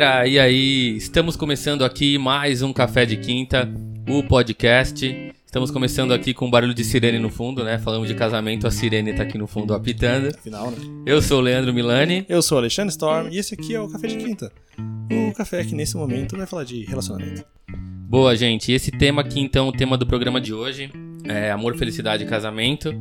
galera, e aí? Estamos começando aqui mais um Café de Quinta, o podcast. Estamos começando aqui com um barulho de sirene no fundo, né? Falamos de casamento, a sirene tá aqui no fundo apitando. Afinal, né? Eu sou o Leandro Milani. Eu sou o Alexandre Storm e esse aqui é o Café de Quinta. O café que nesse momento vai falar de relacionamento. Boa, gente. Esse tema aqui, então, o tema do programa de hoje é amor, felicidade e casamento.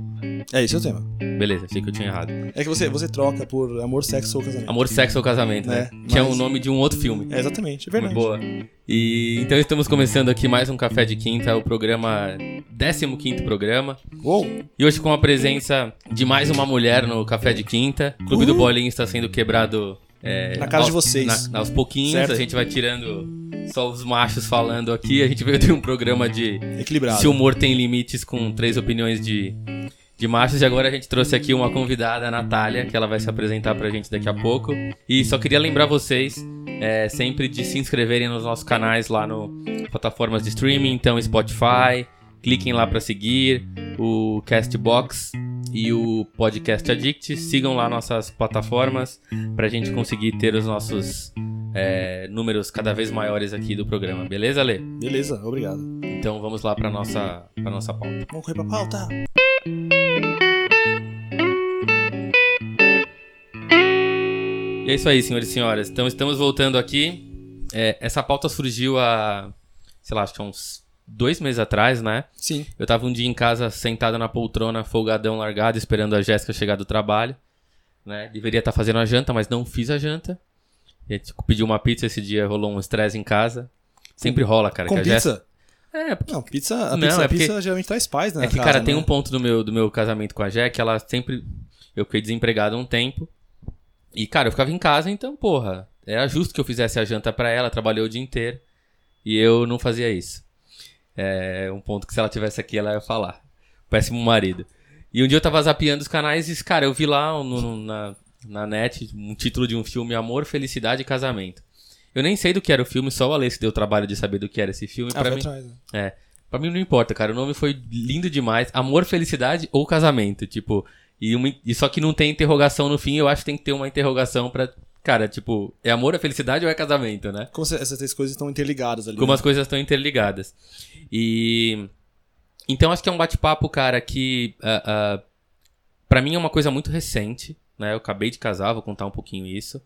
É esse é o tema. Beleza, achei que eu tinha errado. É que você, você troca por amor, sexo ou casamento. Amor, sexo ou casamento, né? É, Que é o nome de um outro filme. É exatamente, é verdade. Boa. E então estamos começando aqui mais um Café de Quinta, o programa 15º programa. Uou! E hoje com a presença de mais uma mulher no Café de Quinta. O Clube do Bolinho está sendo quebrado é, Na casa aos, de vocês. na- aos pouquinhos, Certo. a gente vai tirando só os machos falando aqui. A gente veio ter um programa de Equilibrado. se o humor tem limites com três opiniões de, de machos. E agora a gente trouxe aqui uma convidada, a Natália, que ela vai se apresentar pra gente daqui a pouco. E só queria lembrar vocês é, sempre de se inscreverem nos nossos canais lá no plataformas de streaming, então Spotify. Cliquem lá pra seguir o Castbox e o Podcast Addict. Sigam lá nossas plataformas pra gente conseguir ter os nossos é, números cada vez maiores aqui do programa. Beleza, Lê? Beleza, obrigado. Então vamos lá pra nossa, pra nossa pauta. Vamos correr pra pauta. E é isso aí, senhores e senhoras. Então estamos voltando aqui. É, essa pauta surgiu há, sei lá, acho que uns dois meses atrás, né? Sim. Eu tava um dia em casa sentado na poltrona, folgadão largado, esperando a Jéssica chegar do trabalho. Né? Deveria estar fazendo a janta, mas não fiz a janta. E aí, tipo, pedi uma pizza esse dia, rolou um estresse em casa. Sempre rola, cara. Com a Jéssica- pizza? É, porque Não, pizza, a Não, pizza, é a porque- pizza geralmente traz paz, né? É que, na cara, casa, tem né? um ponto do meu, do meu casamento com a Jé que ela sempre. Eu fiquei desempregado um tempo. E, cara, eu ficava em casa, então, porra, era justo que eu fizesse a janta pra ela, trabalhou o dia inteiro. E eu não fazia isso. É um ponto que se ela tivesse aqui, ela ia falar. Péssimo marido. E um dia eu tava zapeando os canais e, cara, eu vi lá no- no- na, na net um título de um filme Amor, Felicidade e Casamento. Eu nem sei do que era o filme, só o Alê se deu o trabalho de saber do que era esse filme. Ah, pra mim, atrás, né? é. Pra mim não importa, cara. O nome foi lindo demais. Amor, felicidade ou casamento. Tipo, e, uma, e só que não tem interrogação no fim, eu acho que tem que ter uma interrogação pra. Cara, tipo, é amor, é felicidade ou é casamento, né? Como se essas três coisas estão interligadas ali. Como né? as coisas estão interligadas. E. Então acho que é um bate-papo, cara, que. ah, ah, pra mim é uma coisa muito recente, né? Eu acabei de casar, vou contar um pouquinho isso.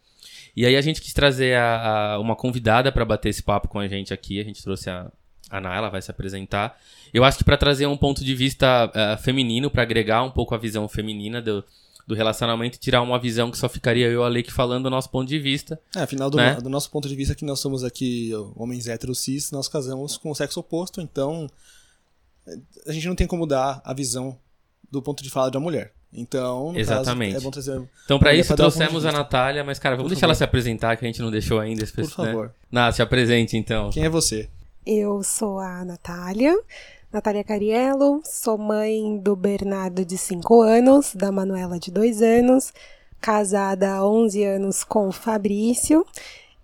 E aí a gente quis trazer a- a- uma convidada pra bater esse papo com a gente aqui. A gente trouxe a, a Ana, ela vai se apresentar. Eu acho que pra trazer um ponto de vista ah, feminino, pra agregar um pouco a visão feminina do, do relacionamento e tirar uma visão que só ficaria eu e o Alec falando do nosso ponto de vista. É, afinal, do, né? do nosso ponto de vista, que nós somos aqui homens héteros cis, nós casamos com o sexo oposto, então a gente não tem como dar a visão do ponto de fala de uma mulher. Então, no Exatamente. caso, é bom trazer. Então, pra Olha, isso, trouxemos a. Natália, mas, cara, vamos Por deixar ela se apresentar, que a gente não deixou ainda. esse Por pessoal, né? favor. Nath, se apresente, então. Quem é você? Eu sou a Natália, Natália Cariello, sou mãe do Bernardo de 5 anos, da Manuela de 2 anos, casada há 11 anos com o Fabrício,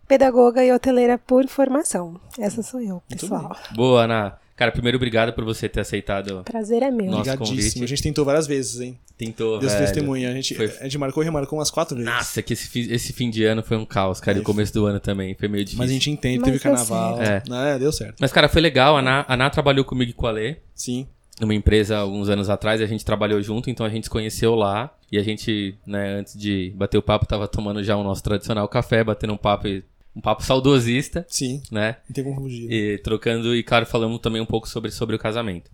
pedagoga e hoteleira por formação. Essa sou eu, pessoal. Boa, Ana. Cara, primeiro, obrigado por você ter aceitado. Prazer é meu. Obrigadíssimo. convite. A gente tentou várias vezes, hein? Tentou, Deus velho. testemunha. A gente, Foi- a gente marcou e remarcou umas quatro vezes. Nossa, que esse, esse fim de ano foi um caos, cara. E o começo do ano também. Foi meio difícil. Mas a gente entende, Mas teve carnaval. certo. É. deu certo. Mas, cara, foi legal. A Ana, a Ana trabalhou comigo e com a Lê. Sim. numa empresa alguns anos atrás, e a gente trabalhou junto, então a gente se conheceu lá. E a gente, né, antes de bater o papo, tava tomando já o nosso tradicional café, batendo um papo, e- um papo saudosista, Sim. né? Não tem como fugir. E trocando, e claro, falamos também um pouco sobre, sobre o casamento.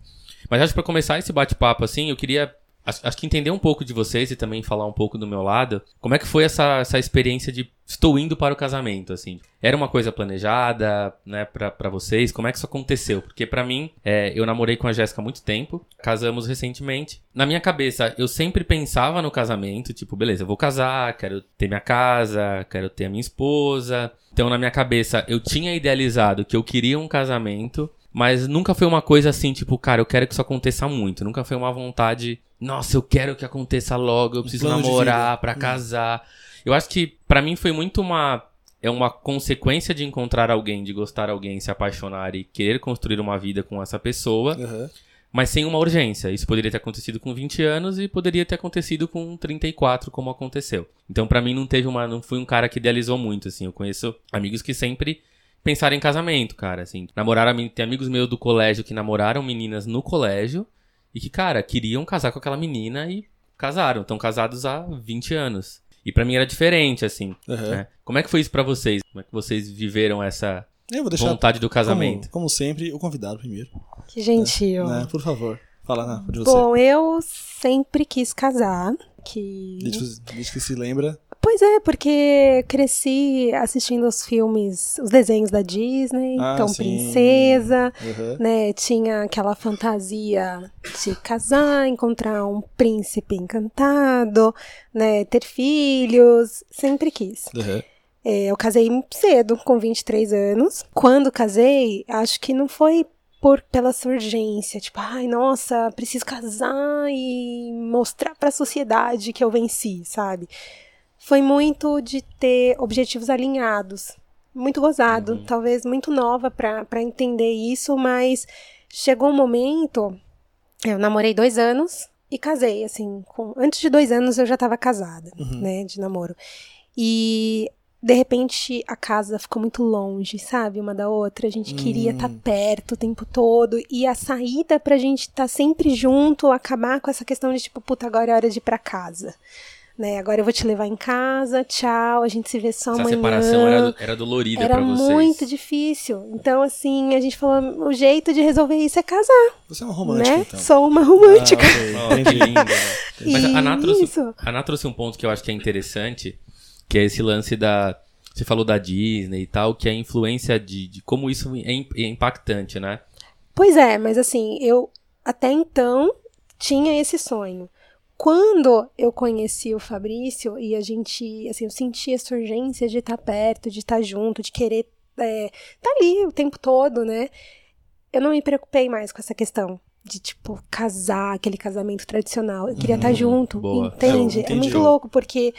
Mas acho que pra começar esse bate-papo, assim, eu queria. Acho, acho que entender um pouco de vocês e também falar um pouco do meu lado. Como é que foi essa, essa experiência de estou indo para o casamento, assim? Era uma coisa planejada, né, pra vocês? Como é que isso aconteceu? Porque pra mim, é, eu namorei com a Jéssica há muito tempo, casamos recentemente. Na minha cabeça, eu sempre pensava no casamento, tipo, beleza, eu vou casar, quero ter minha casa, quero ter a minha esposa. Então, na minha cabeça, eu tinha idealizado que eu queria um casamento, mas nunca foi uma coisa assim, tipo, cara, eu quero que isso aconteça muito. Nunca foi uma vontade, nossa, eu quero que aconteça logo, eu preciso plano namorar pra Hum. casar. Eu acho que pra mim foi muito uma é uma consequência de encontrar alguém, de gostar alguém, se apaixonar e querer construir uma vida com essa pessoa. Aham. mas sem uma urgência. Isso poderia ter acontecido com 20 anos e poderia ter acontecido com 34, como aconteceu. Então, pra mim, não teve uma. Não fui um cara que idealizou muito, assim. Eu conheço amigos que sempre pensaram em casamento, cara, assim. Namoraram. Tem amigos meus do colégio que namoraram meninas no colégio e que, cara, queriam casar com aquela menina e casaram. Estão casados há 20 anos. E pra mim era diferente, assim. Uhum. né? Como é que foi isso pra vocês? Como é que vocês viveram essa Eu vou deixar, vontade do como, casamento? como sempre, o convidado primeiro. Que gentil. Né? Por favor, fala Ana, de você. Bom, eu sempre quis casar. Que... Desde, que- desde que se lembra. Pois é, porque cresci assistindo os filmes, os desenhos da Disney, Ah, então sim. princesa, Uhum. né? Tinha aquela fantasia de casar, encontrar um príncipe encantado, né? Ter filhos, sempre quis. Uhum. É, eu casei cedo, com 23 anos. Quando casei, acho que não foi por pela sua urgência, tipo, ai, nossa, preciso casar e mostrar pra sociedade que eu venci, sabe? Foi muito de ter objetivos alinhados. Muito gozado, talvez muito nova pra pra entender isso, mas chegou um momento. Eu namorei dois anos e casei, assim, com, antes de dois anos eu já tava casada, né, de namoro. E de repente a casa ficou muito longe, sabe, uma da outra. A gente queria estar perto o tempo todo e a saída pra gente estar sempre junto, acabar com essa questão de tipo, puta, agora é hora de ir pra casa. Né, agora eu vou te levar em casa, tchau, a gente se vê só Essa amanhã. separação era, era dolorida Era pra vocês. muito difícil. Então, assim, a gente falou, o jeito de resolver isso é casar, Você é uma romântica, né? então. Sou uma romântica. Ah, ok, Oh, que lindo, né? Mas a Ana, trouxe, Isso. a Ana trouxe um ponto que eu acho que é interessante, que é esse lance da. Você falou da Disney e tal, que é a influência de, de como isso é, é impactante, né? Pois é, mas assim, eu até então tinha esse sonho. Quando eu conheci o Fabrício e a gente, assim, eu senti essa urgência de estar perto, de estar junto, de querer estar ali o tempo todo, né? Eu não me preocupei mais com essa questão de, tipo, casar, aquele casamento tradicional. Eu queria estar junto, boa. entende? É muito louco, porque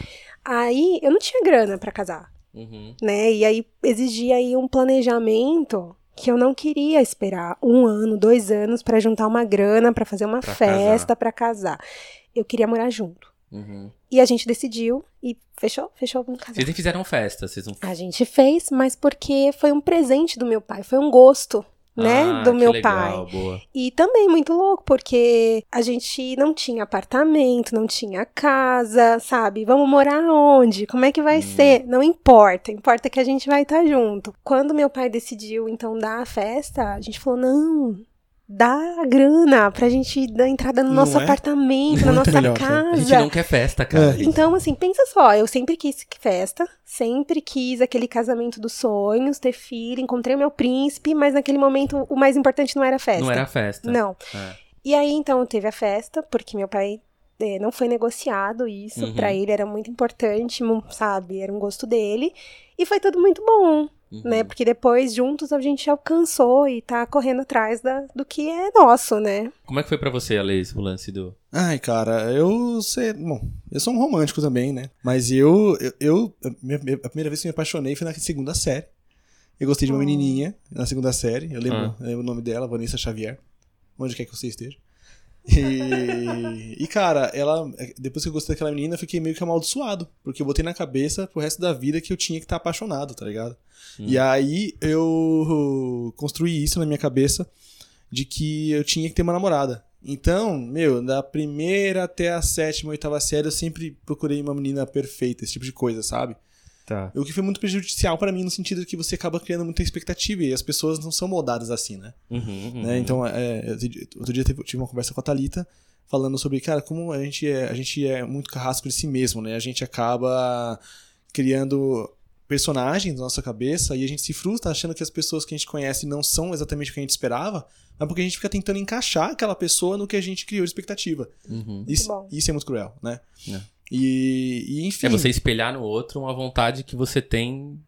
aí eu não tinha grana pra casar Uhum. né? E aí exigia aí um planejamento que eu não queria esperar um ano, dois anos pra juntar uma grana pra fazer uma Pra festa pra casar. Eu queria morar junto. Uhum. E a gente decidiu e fechou, fechou, vamos casar. Vocês nem fizeram festa, vocês não. A gente fez, mas porque foi um presente do meu pai, foi um gosto, né, Ah, do meu legal, pai. Boa. E também muito louco, porque a gente não tinha apartamento, não tinha casa, sabe? Vamos morar onde? Como é que vai ser? Não importa, importa que a gente vai estar junto. Quando meu pai decidiu, então, dar a festa, a gente falou: não. Dá a grana pra gente dar entrada no Não nosso é? apartamento, na Muito nossa melhor, cara. A gente casa. não quer festa, cara. Então, assim, pensa só, eu sempre quis festa, sempre quis aquele casamento dos sonhos, ter filho, encontrei o meu príncipe, mas naquele momento o mais importante não era a festa. Não era festa. Não. É. E aí, então, teve a festa, porque meu pai eh, não foi negociado isso, Uhum. pra ele era muito importante, sabe? Era um gosto dele. E foi tudo muito bom, Uhum. né? Porque depois, juntos, a gente alcançou e tá correndo atrás da, do que é nosso, né? Como é que foi pra você, Alex, o lance do. Ai, cara, eu sei. Bom, eu sou um romântico também, né? Mas eu. eu, eu- a, minha- minha- a primeira vez que eu me apaixonei foi na segunda série. Eu gostei de uma Oh. menininha na segunda série. Eu lembro, Ah. eu lembro o nome dela, Vanessa Xavier. Onde quer que você esteja. E, e, cara, ela. Depois que eu gostei daquela menina, eu fiquei meio que amaldiçoado. Porque eu botei na cabeça pro resto da vida que eu tinha que estar apaixonado, tá ligado? E aí eu construí isso na minha cabeça de que eu tinha que ter uma namorada. Então, meu, da primeira até a sétima, oitava série, eu sempre procurei uma menina perfeita, esse tipo de coisa, sabe? Tá. O que foi muito prejudicial pra mim no sentido de que você acaba criando muita expectativa e as pessoas não são moldadas assim, né? Uhum, uhum. Né? Então, é, outro dia- outro dia tive uma conversa com a Thalita falando sobre, cara, como a gente é, a gente é muito carrasco de si mesmo, né? A gente acaba criando personagens na nossa cabeça e a gente se frustra achando que as pessoas que a gente conhece não são exatamente o que a gente esperava, mas porque a gente fica tentando encaixar aquela pessoa no que a gente criou de expectativa. Uhum. Isso, isso é muito cruel, né? É. E, e, enfim, É você espelhar no outro uma vontade que você tem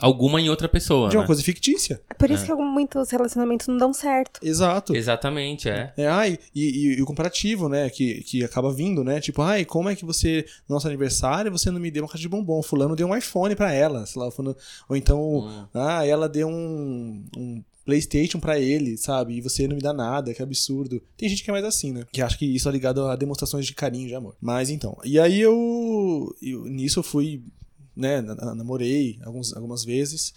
alguma em outra pessoa. de uma né? coisa fictícia. É por isso que muitos relacionamentos não dão certo. Exato. Exatamente, é. É, ai, e, e- e o comparativo, né, que, que acaba vindo, né? Tipo, ai, como é que você, no nosso aniversário, você não me deu uma caixa de bombom? Fulano deu um iPhone pra ela, sei lá, fulano, ou então, Hum. ah, ela deu um, um, PlayStation pra ele, sabe? E você não me dá nada, que absurdo. Tem gente que é mais assim, né? Que acha que isso é ligado a demonstrações de carinho, de amor. Mas então. E aí eu. eu nisso eu fui. Né, namorei alguns, algumas vezes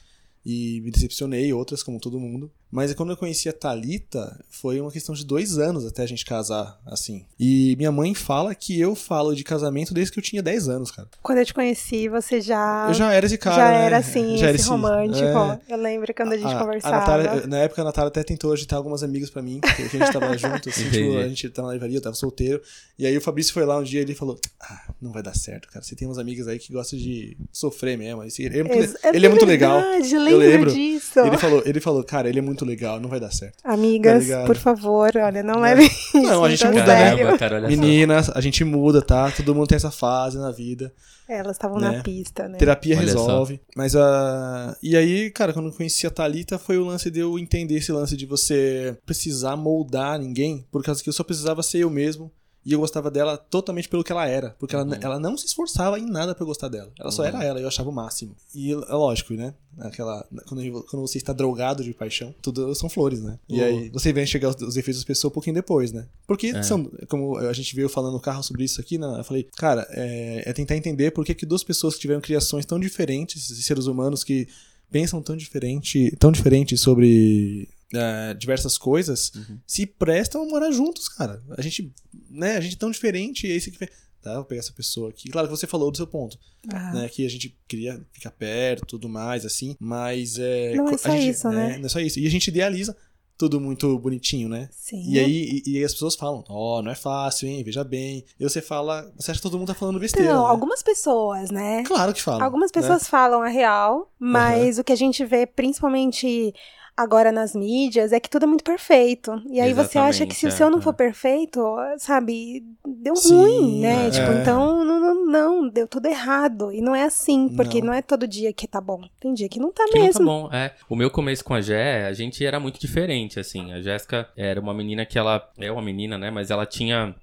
e me decepcionei, outras, como todo mundo. Mas quando eu conheci a Thalita, foi uma questão de dois anos até a gente casar, assim. E minha mãe fala que eu falo de casamento desde que eu tinha 10 anos, cara. Quando eu te conheci, você já. Eu já era esse cara. Já né? era assim, já esse, esse romântico. É... Eu lembro quando a gente a, conversava. A Natália, na época a Natália até tentou agitar algumas amigas pra mim, porque a gente tava junto, assim, tipo, a gente tava na livraria, eu tava solteiro. E aí o Fabrício foi lá um dia e ele falou: Ah, não vai dar certo, cara. Você tem umas amigas aí que gostam de sofrer mesmo. Ele é muito, é, ele é muito legal. Eu lembro disso. Ele falou, ele falou, cara, ele é muito legal, não vai dar certo. Amigas, tá por favor, olha, não levem isso. Não, a gente muda, né? Cara, Meninas, a gente muda, tá? Todo mundo tem essa fase na vida. É, elas estavam né? na pista, né? Terapia olha resolve. Só. Mas a. Uh... E aí, cara, quando eu conheci a Thalita, foi o lance de eu entender esse lance de você precisar moldar ninguém, por causa que eu só precisava ser eu mesmo e eu gostava dela totalmente pelo que ela era. Porque ela, uhum. ela não se esforçava em nada para gostar dela. Ela só uhum. era ela, e eu achava o máximo. E é lógico, né? Aquela, quando, quando você está drogado de paixão, tudo são flores, né? E uhum. aí você vem chegar os, os efeitos das pessoas um pouquinho depois, né? Porque é. são, como a gente veio falando no carro sobre isso aqui, né? Eu falei, cara, é, é tentar entender por que, que duas pessoas que tiveram criações tão diferentes, seres humanos que pensam tão diferente, tão diferente sobre uh, diversas coisas, uhum. se prestam a morar juntos, cara. A gente, né, a gente é tão diferente, e aí você que tá, vou pegar essa pessoa aqui. Claro que você falou do seu ponto, ah. né, que a gente queria ficar perto, tudo mais, assim, mas é... Não é só gente, isso, né? Não é só isso. E a gente idealiza tudo muito bonitinho, né? Sim. E aí e, e as pessoas falam, ó, oh, não é fácil, hein? Veja bem. E você fala, você acha que todo mundo tá falando besteira. Não, né? algumas pessoas, né? Claro que falam. Algumas né? pessoas né? falam a real, mas uhum. o que a gente vê, principalmente agora nas mídias é que tudo é muito perfeito. E aí Exatamente, você acha que se é, o seu não é. for perfeito, sabe, deu Sim, ruim, né? É. Tipo, então não, não, não, deu tudo errado. E não é assim, porque não. não, é todo dia que tá bom. Tem dia que não tá que mesmo. Não tá bom, é. O meu começo com a Jé, a gente era muito diferente, assim. A Jéssica era uma menina que ela. É uma menina, né? Mas ela tinha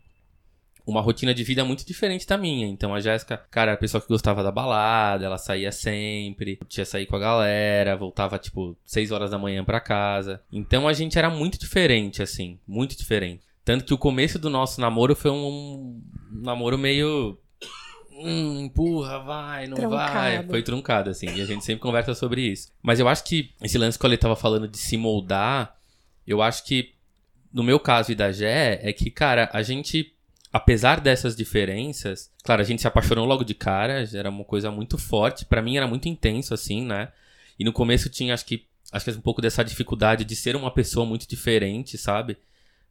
uma rotina de vida muito diferente da minha. Então a Jéssica, cara, era a pessoa que gostava da balada, ela saía sempre, tinha sair com a galera, voltava tipo 6 horas da manhã para casa. Então a gente era muito diferente, assim, muito diferente. Tanto que o começo do nosso namoro foi um, um namoro meio. Hum, empurra, vai, não truncado. vai. Foi truncado, assim. E a gente sempre conversa sobre isso. Mas eu acho que esse lance que ele tava falando de se moldar, eu acho que, no meu caso e da Gé, é que, cara, a gente apesar dessas diferenças, claro, a gente se apaixonou logo de cara, era uma coisa muito forte, para mim era muito intenso assim, né? E no começo tinha acho que acho que um pouco dessa dificuldade de ser uma pessoa muito diferente, sabe?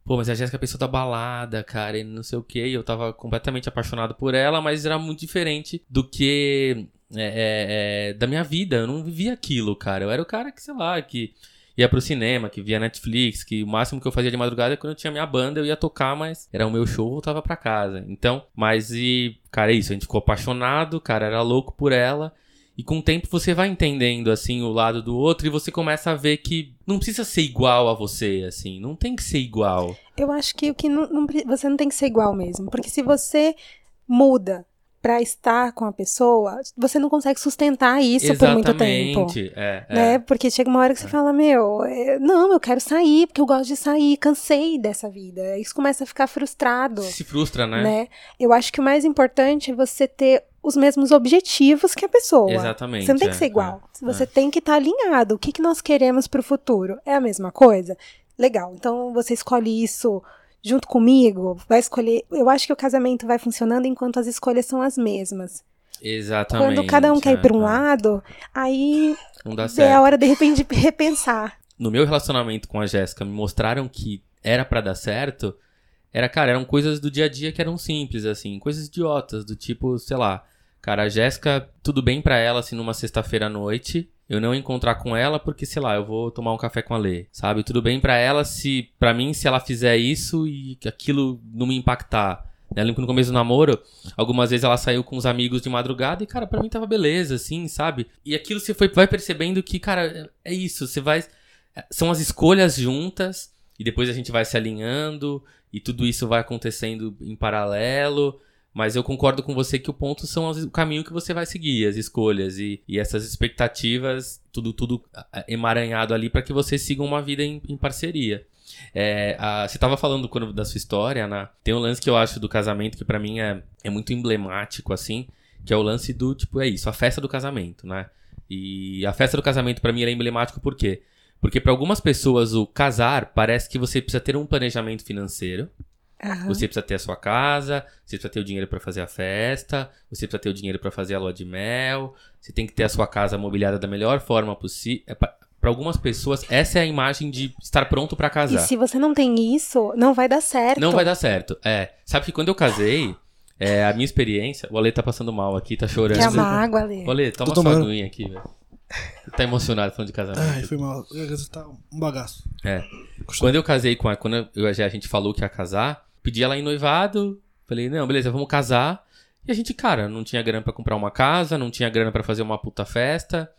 Pô, mas a Jéssica é a pessoa da balada, cara, e não sei o que, eu tava completamente apaixonado por ela, mas era muito diferente do que é, é, é, da minha vida, eu não vivia aquilo, cara. Eu era o cara que, sei lá, que ia pro cinema, que via Netflix, que o máximo que eu fazia de madrugada é quando eu tinha minha banda, eu ia tocar, mas era o meu show, eu voltava pra casa. Então, mas e, cara, é isso, a gente ficou apaixonado, cara, era louco por ela. E com o tempo você vai entendendo, assim, o lado do outro e você começa a ver que não precisa ser igual a você, assim. Não tem que ser igual. Eu acho que o que não, não, você não tem que ser igual mesmo. Porque se você muda para estar com a pessoa, você não consegue sustentar isso Exatamente. por muito tempo. É, é. Né? Porque chega uma hora que você é. fala, meu, é, não, eu quero sair, porque eu gosto de sair, cansei dessa vida. Isso começa a ficar frustrado. Se frustra, né? né? Eu acho que o mais importante é você ter os mesmos objetivos que a pessoa. Exatamente. Você não tem que ser é, igual. É, você tem que estar tá alinhado. O que, que nós queremos para o futuro? É a mesma coisa? Legal. Então você escolhe isso junto comigo, vai escolher. Eu acho que o casamento vai funcionando enquanto as escolhas são as mesmas. Exatamente. Quando cada um quer ir para um lado, aí não dá certo. é a hora de repente de repensar. No meu relacionamento com a Jéssica, me mostraram que era para dar certo. Era, cara, eram coisas do dia a dia que eram simples, assim, coisas idiotas, do tipo, sei lá, cara, a Jéssica, tudo bem para ela, assim, numa sexta-feira à noite, eu não encontrar com ela porque, sei lá, eu vou tomar um café com a Lê, sabe? Tudo bem para ela se, para mim, se ela fizer isso e aquilo não me impactar. Eu lembro que no começo do namoro, algumas vezes ela saiu com os amigos de madrugada e, cara, pra mim tava beleza, assim, sabe? E aquilo você foi, vai percebendo que, cara, é isso, você vai. São as escolhas juntas e depois a gente vai se alinhando e tudo isso vai acontecendo em paralelo. Mas eu concordo com você que o ponto são as- o caminho que você vai seguir, as escolhas e, e essas expectativas, tudo, tudo emaranhado ali para que você siga uma vida em, em parceria. É, a- você estava falando quando, da sua história, Ana. Tem um lance que eu acho do casamento que pra mim é, é muito emblemático, assim, que é o lance do, tipo, é isso, a festa do casamento, né? E a festa do casamento pra mim é emblemático por quê? Porque pra algumas pessoas o casar parece que você precisa ter um planejamento financeiro, Aham. você precisa ter a sua casa, você precisa ter o dinheiro pra fazer a festa, você precisa ter o dinheiro pra fazer a lua de mel, você tem que ter a sua casa mobiliada da melhor forma possível. É pra pra algumas pessoas, essa é a imagem de estar pronto pra E casar. se você não tem isso, não vai dar certo. Não vai dar certo. É. Sabe que quando eu casei, é, a minha experiência. O Ale tá passando mal aqui, tá chorando. Quer uma água, Lê? O Ale, toma Tô sua aguinha aqui, velho. Tá emocionado falando de casamento. Ai, foi mal. Tá um bagaço. É. Quando eu casei com a. Quando eu, já a gente falou que ia casar, pedi ela em noivado. Falei, não, beleza, vamos casar. E a gente, cara, não tinha grana pra comprar uma casa, não tinha grana pra fazer uma puta festa,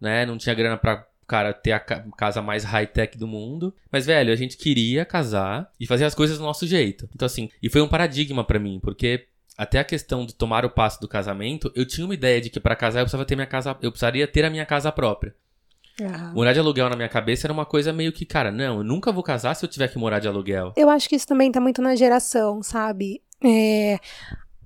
né? Não tinha grana pra, cara, ter a ca- casa mais high-tech do mundo. Mas, velho, a gente queria casar e fazer as coisas do nosso jeito. Então, assim, e foi um paradigma pra mim, porque até a questão de tomar o passo do casamento, eu tinha uma ideia de que pra casar eu precisava ter minha casa, eu precisaria ter a minha casa própria. Aham. Morar de aluguel na minha cabeça era uma coisa meio que, cara, não, eu nunca vou casar se eu tiver que morar de aluguel. Eu acho que isso também tá muito na geração, sabe? É,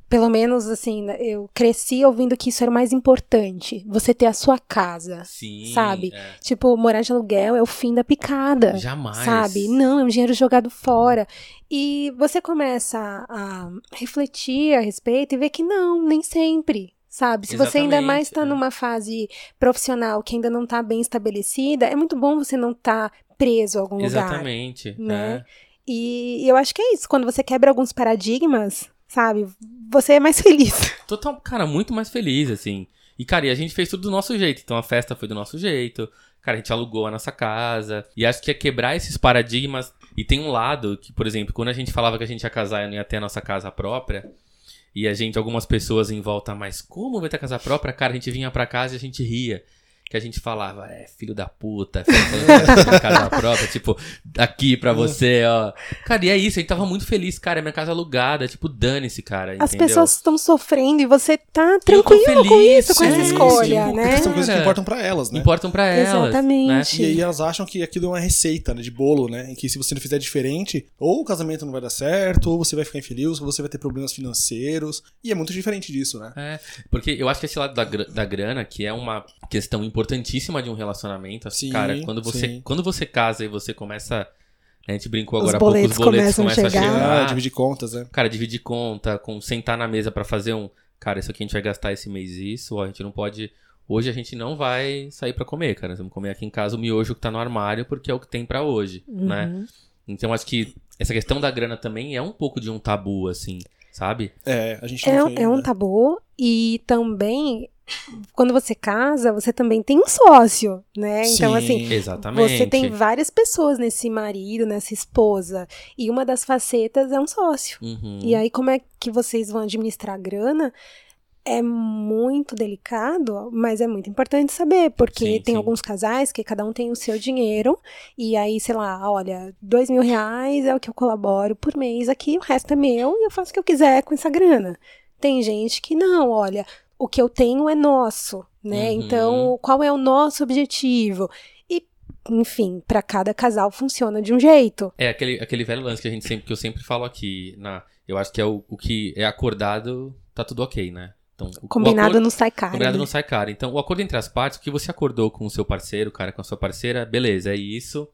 pelo menos, assim, eu cresci ouvindo que isso era o mais importante. Você ter a sua casa. Sim. Sabe? é. Tipo, morar de aluguel é o fim da picada. Jamais. Sabe? Não, é um dinheiro jogado fora. E você começa a refletir a respeito e ver que não, nem sempre. Sabe? Se você ainda Exatamente, mais está é. numa fase profissional que ainda não está bem estabelecida, é muito bom você não estar preso a algum lugar. Exatamente. né? é. E eu acho que é isso. Quando você quebra alguns paradigmas, sabe? Você é mais feliz. Total, cara, muito mais feliz, assim. E, cara, e a gente fez tudo do nosso jeito. Então a festa foi do nosso jeito. Cara, a gente alugou a nossa casa. E acho que é quebrar esses paradigmas. E tem um lado que, por exemplo, quando a gente falava que a gente ia casar e não ia ter a nossa casa própria. E a gente, algumas pessoas em volta, mas como vai ter casa própria? Cara, a gente vinha pra casa e a gente ria. Que a gente falava, é, filho da puta, filho da puta, casa própria, tipo, aqui pra você, ó. Cara, e é isso, a gente tava muito feliz, cara, é minha casa alugada, tipo, dane-se, cara, As entendeu? pessoas estão sofrendo e você tá Eu tô tranquilo com feliz, isso, com essa escolha, sim, né? Porque são coisas que importam pra elas, né? Importam pra elas, Exatamente. E aí elas acham que aquilo é uma receita né, de bolo, né? Em que se você não fizer diferente, ou o casamento não vai dar certo, ou você vai ficar infeliz, ou você vai ter problemas financeiros. E é muito diferente disso, né? É, porque eu acho que esse lado da, da grana, que é uma questão importantíssima de um relacionamento, assim, Sim, cara, quando você, sim. quando você casa e você começa. A gente brincou agora há pouco, os boletos começam começam a a chegar. chegar. Ah, dividir contas, né? Cara, dividir conta, com sentar na mesa pra fazer um. Cara, isso aqui a gente vai gastar esse mês isso, ó, a gente não pode. Hoje a gente não vai sair pra comer, cara. Nós vamos comer aqui em casa o miojo que tá no armário, porque é o que tem pra hoje, né? Uhum. Então acho que essa questão da grana também é um pouco de um tabu, assim, sabe? É, a gente É, não um- tem, é um né? tabu e também quando você casa, você também tem um sócio, né? Então, Sim. assim, Exatamente. você tem várias pessoas nesse marido, nessa esposa, e uma das facetas é um sócio. Uhum. E aí, como é que vocês vão administrar a grana? É muito delicado, mas é muito importante saber, porque Sim, tem sim. alguns casais que cada um tem o seu dinheiro, e aí, sei lá, olha, dois mil reais é o que eu colaboro por mês aqui, o resto é meu e eu faço o que eu quiser com essa grana. Tem gente que não, olha, o que eu tenho é nosso, né? Uhum. Então, qual é o nosso objetivo? E, enfim, para cada casal funciona de um jeito. É aquele, aquele velho lance que a gente sempre que eu sempre falo aqui, na, eu acho que é o, o que é acordado, tá tudo ok, né? Então, o- o Combinado acordo- não sai caro. Combinado né? não sai caro. Então, o acordo entre as partes, o que você acordou com o seu parceiro, cara, com a sua parceira, beleza, é isso.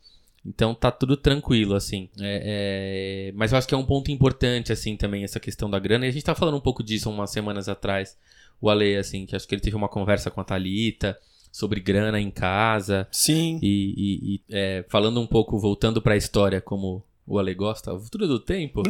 Então tá tudo tranquilo, assim. É, é, Mas eu acho que é um ponto importante, assim, também, essa questão da grana. E a gente tá falando um pouco disso umas semanas atrás. O Ale, assim, que acho que ele teve uma conversa com a Thalita sobre grana em casa. Sim. E, e- e, é, falando um pouco, voltando pra história, como o Ale gosta, o futuro do tempo.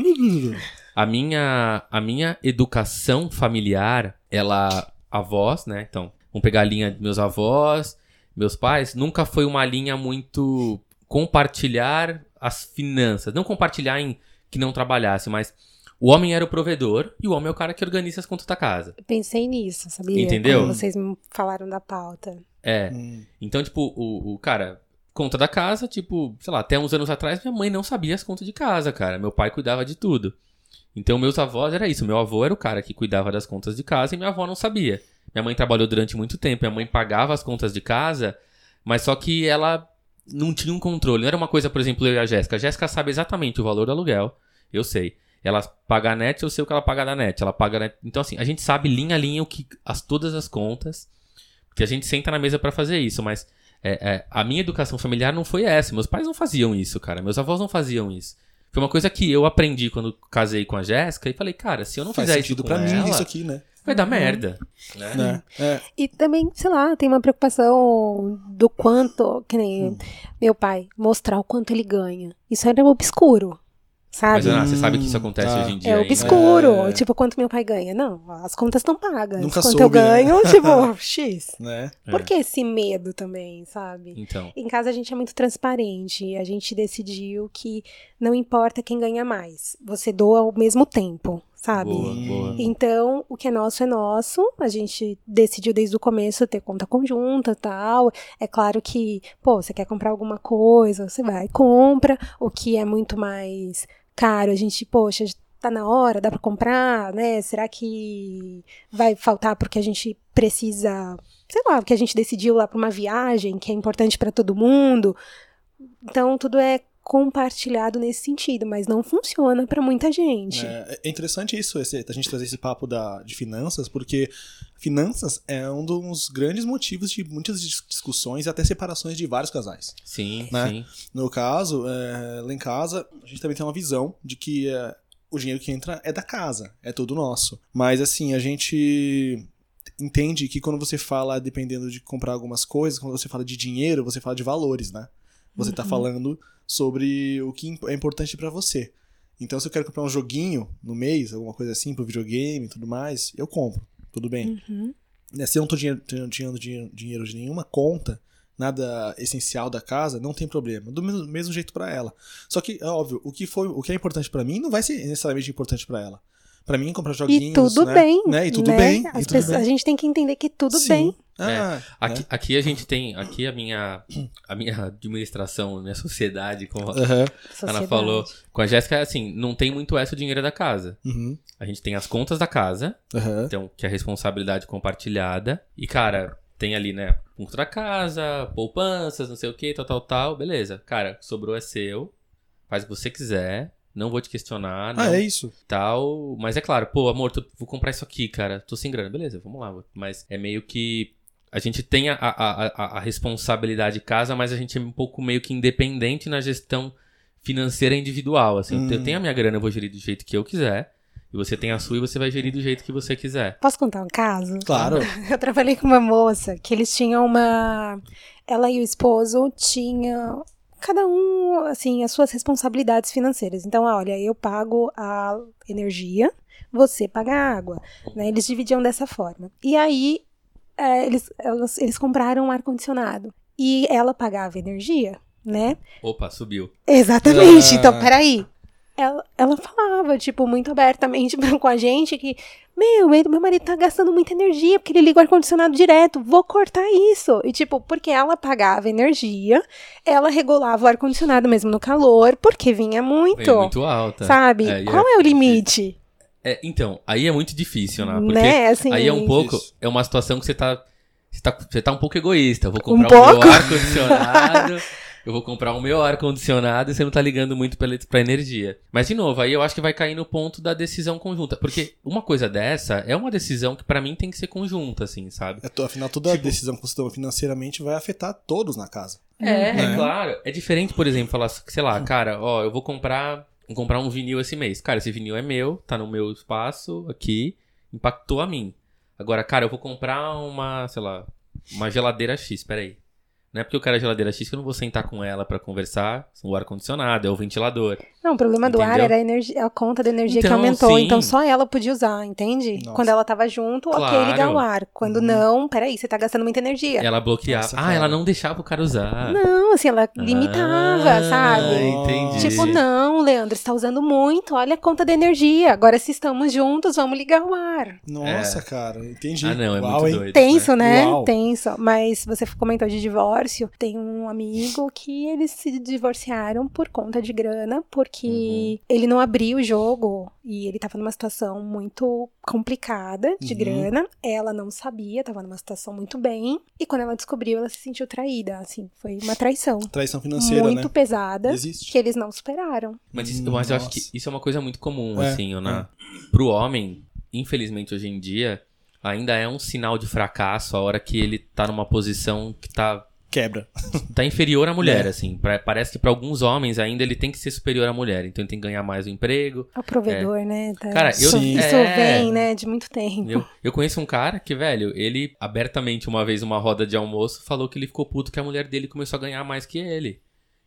A minha, a minha educação familiar, ela. Avós, né? Então, vamos pegar a linha de meus avós, meus pais, nunca foi uma linha muito compartilhar as finanças. Não compartilhar em que não trabalhasse, mas o homem era o provedor e o homem é o cara que organiza as contas da casa. Eu pensei nisso, sabia? Entendeu? Quando vocês me falaram da pauta. É. Hum. Então, tipo, o, o cara, conta da casa, tipo, sei lá, até uns anos atrás minha mãe não sabia as contas de casa, cara. Meu pai cuidava de tudo. Então, meus avós era isso. Meu avô era o cara que cuidava das contas de casa e minha avó não sabia. Minha mãe trabalhou durante muito tempo, minha mãe pagava as contas de casa, mas só que ela não tinha um controle. Não era uma coisa, por exemplo, eu e a Jéssica. A Jéssica sabe exatamente o valor do aluguel, eu sei. Ela paga a net, eu sei o que ela paga da net. Ela paga net. Então, assim, a gente sabe linha a linha o que, as, todas as contas, porque a gente senta na mesa para fazer isso, mas é, é, a minha educação familiar não foi essa. Meus pais não faziam isso, cara. Meus avós não faziam isso. Foi uma coisa que eu aprendi quando casei com a Jéssica e falei, cara, se eu não Faz fizer sentido isso com pra ela, mim isso aqui, né? vai dar merda. Né? né? É. E também, sei lá, tem uma preocupação do quanto, que nem Hum. meu pai, mostrar o quanto ele ganha. Isso era obscuro, Mas, sabe? Ana, você sabe que isso Hum, acontece tá. hoje em dia É ainda. obscuro. É. Tipo, quanto meu pai ganha. Não, as contas estão pagas. Nunca quanto soube, eu né? ganho, tipo, X. Né? Por É. que esse medo também, sabe? Então, Em casa a gente é muito transparente. A gente decidiu que não importa quem ganha mais. Você doa ao mesmo tempo, sabe? boa, boa. Então, o que é nosso é nosso. A gente decidiu desde o começo ter conta conjunta e tal. É claro que, pô, você quer comprar alguma coisa, você vai e compra. O que é muito mais caro, a gente, poxa, tá na hora, dá pra comprar, né? Será que vai faltar porque a gente precisa, sei lá, porque a gente decidiu lá pra uma viagem que é importante pra todo mundo. Então, tudo é compartilhado nesse sentido, mas não funciona pra muita gente. É, é interessante isso, esse- a gente trazer esse papo da, de finanças, porque finanças é um dos grandes motivos de muitas dis- discussões e até separações de vários casais. Sim, Né? sim. No caso, é, lá em casa, a gente também tem uma visão de que é, o dinheiro que entra é da casa, é todo nosso. Mas assim, a gente entende que quando você fala, dependendo de comprar algumas coisas, quando você fala de dinheiro, você fala de valores, né? Você tá falando sobre o que é importante pra você. Então, se eu quero comprar um joguinho no mês, alguma coisa assim, pro videogame e tudo mais, eu compro. Tudo bem. Uhum. Né, Se eu não tô tirando dinheiro, dinheiro de nenhuma conta, nada essencial da casa, não tem problema. Do mesmo, mesmo jeito pra ela. Só que, é óbvio, o que, foi, o que é importante pra mim não vai ser necessariamente importante pra ela. Pra mim, comprar joguinhos. E tudo né? bem. Né? E tudo né? bem. As e tudo pessoas- bem. A gente tem que entender que tudo Sim. bem. Ah, Aqui, né? aqui a gente tem, aqui a minha, a minha administração, a minha sociedade, como a Aham. Ana Sociedade. falou, com a Jéssica, assim, não tem muito essa o dinheiro da casa. Uhum. A gente tem as contas da casa, Aham. então, que é a responsabilidade compartilhada. E, cara, tem ali, né, ponto da casa, poupanças, não sei o que, tal, tal, tal. Beleza. Cara, sobrou é seu. Faz o que você quiser. Não vou te questionar, não Ah, é isso. tal. Mas é claro, pô, amor, tô- vou comprar isso aqui, cara. Tô sem grana. Beleza, vamos lá. Mas é meio que. A gente tem a, a, a, a responsabilidade de casa, mas a gente é um pouco meio que independente na gestão financeira individual. Assim, Hum. eu tenho a minha grana, eu vou gerir do jeito que eu quiser. E você tem a sua e você vai gerir do jeito que você quiser. Posso contar um caso? Claro. Eu trabalhei com uma moça que eles tinham uma. Ela e o esposo tinham. Cada um, assim, as suas responsabilidades financeiras. Então, ah, olha, eu pago a energia, você paga a água. Né? Eles dividiam dessa forma. E aí, é, eles, elas- eles compraram um ar-condicionado. E ela pagava energia, né? Opa, subiu. Exatamente. Ah. Então, peraí. Ela, ela falava, tipo, muito abertamente com a gente que, meu, meu marido tá gastando muita energia porque ele liga o ar-condicionado direto, vou cortar isso. E, tipo, porque ela pagava energia, ela regulava o ar-condicionado mesmo no calor, porque vinha muito. Veio muito alta. Sabe? É, e Qual é o limite? É, então, aí é muito difícil, né? Porque Né? Assim, aí é um pouco. Isso. É uma situação que você tá. Você tá, você tá um pouco egoísta. Eu vou Um comprar o pouco? meu ar-condicionado. eu vou comprar o meu ar-condicionado e você não tá ligando muito pra, pra energia. Mas, de novo, aí eu acho que vai cair no ponto da decisão conjunta. Porque uma coisa dessa é uma decisão que pra mim tem que ser conjunta, assim, sabe? É, Afinal, toda Tipo- decisão que você toma financeiramente vai afetar todos na casa. É, Né? é claro. É diferente, por exemplo, falar, sei lá, cara, ó, eu vou comprar, vou comprar um vinil esse mês. Cara, esse vinil é meu, tá no meu espaço aqui, impactou a mim. Agora, cara, eu vou comprar uma, sei lá, uma geladeira X, peraí. Não é porque eu quero a geladeira X que eu não vou sentar com ela pra conversar. O ar-condicionado, é o ventilador. Não, o problema do ar Entendeu? era a, energia, a conta da energia que Então, aumentou. sim. Então só ela podia usar, entende? Nossa. Quando ela tava junto, ok, Claro. ligar o ar. Quando Uhum. não, peraí, você tá gastando muita energia. Ela bloqueava. Nossa, ah, cara. ela não deixava o cara usar. Não, assim, ela limitava, Ah, sabe? entendi. Tipo, não, Leandro, você tá usando muito, olha a conta da energia. Agora, se estamos juntos, vamos ligar o ar. Nossa, cara, entendi. Ah, não, é Uau, muito hein? doido. Tenso, né? Uau. Tenso. Mas você comentou de divórcio. Tem um amigo que eles se divorciaram por conta de grana, porque ele não abriu o jogo e ele tava numa situação muito complicada de Uhum. grana. Ela não sabia, tava numa situação muito bem. E quando ela descobriu, ela se sentiu traída. Assim, foi uma traição Traição financeira, muito né? pesada Existe. que eles não superaram. Mas, isso- mas eu acho que isso é uma coisa muito comum, É, assim, na, pro homem, infelizmente hoje em dia, ainda é um sinal de fracasso a hora que ele tá numa posição que tá, Quebra. tá inferior à mulher, É. assim. Pra- parece que pra alguns homens ainda ele tem que ser superior à mulher, então ele tem que ganhar mais o emprego. O provedor, né? tá- Cara, eu- Sim. isso é. vem, né, de muito tempo. Eu, eu conheço um cara que, velho, ele abertamente, uma vez numa roda de almoço, falou que ele ficou puto que a mulher dele começou a ganhar mais que ele.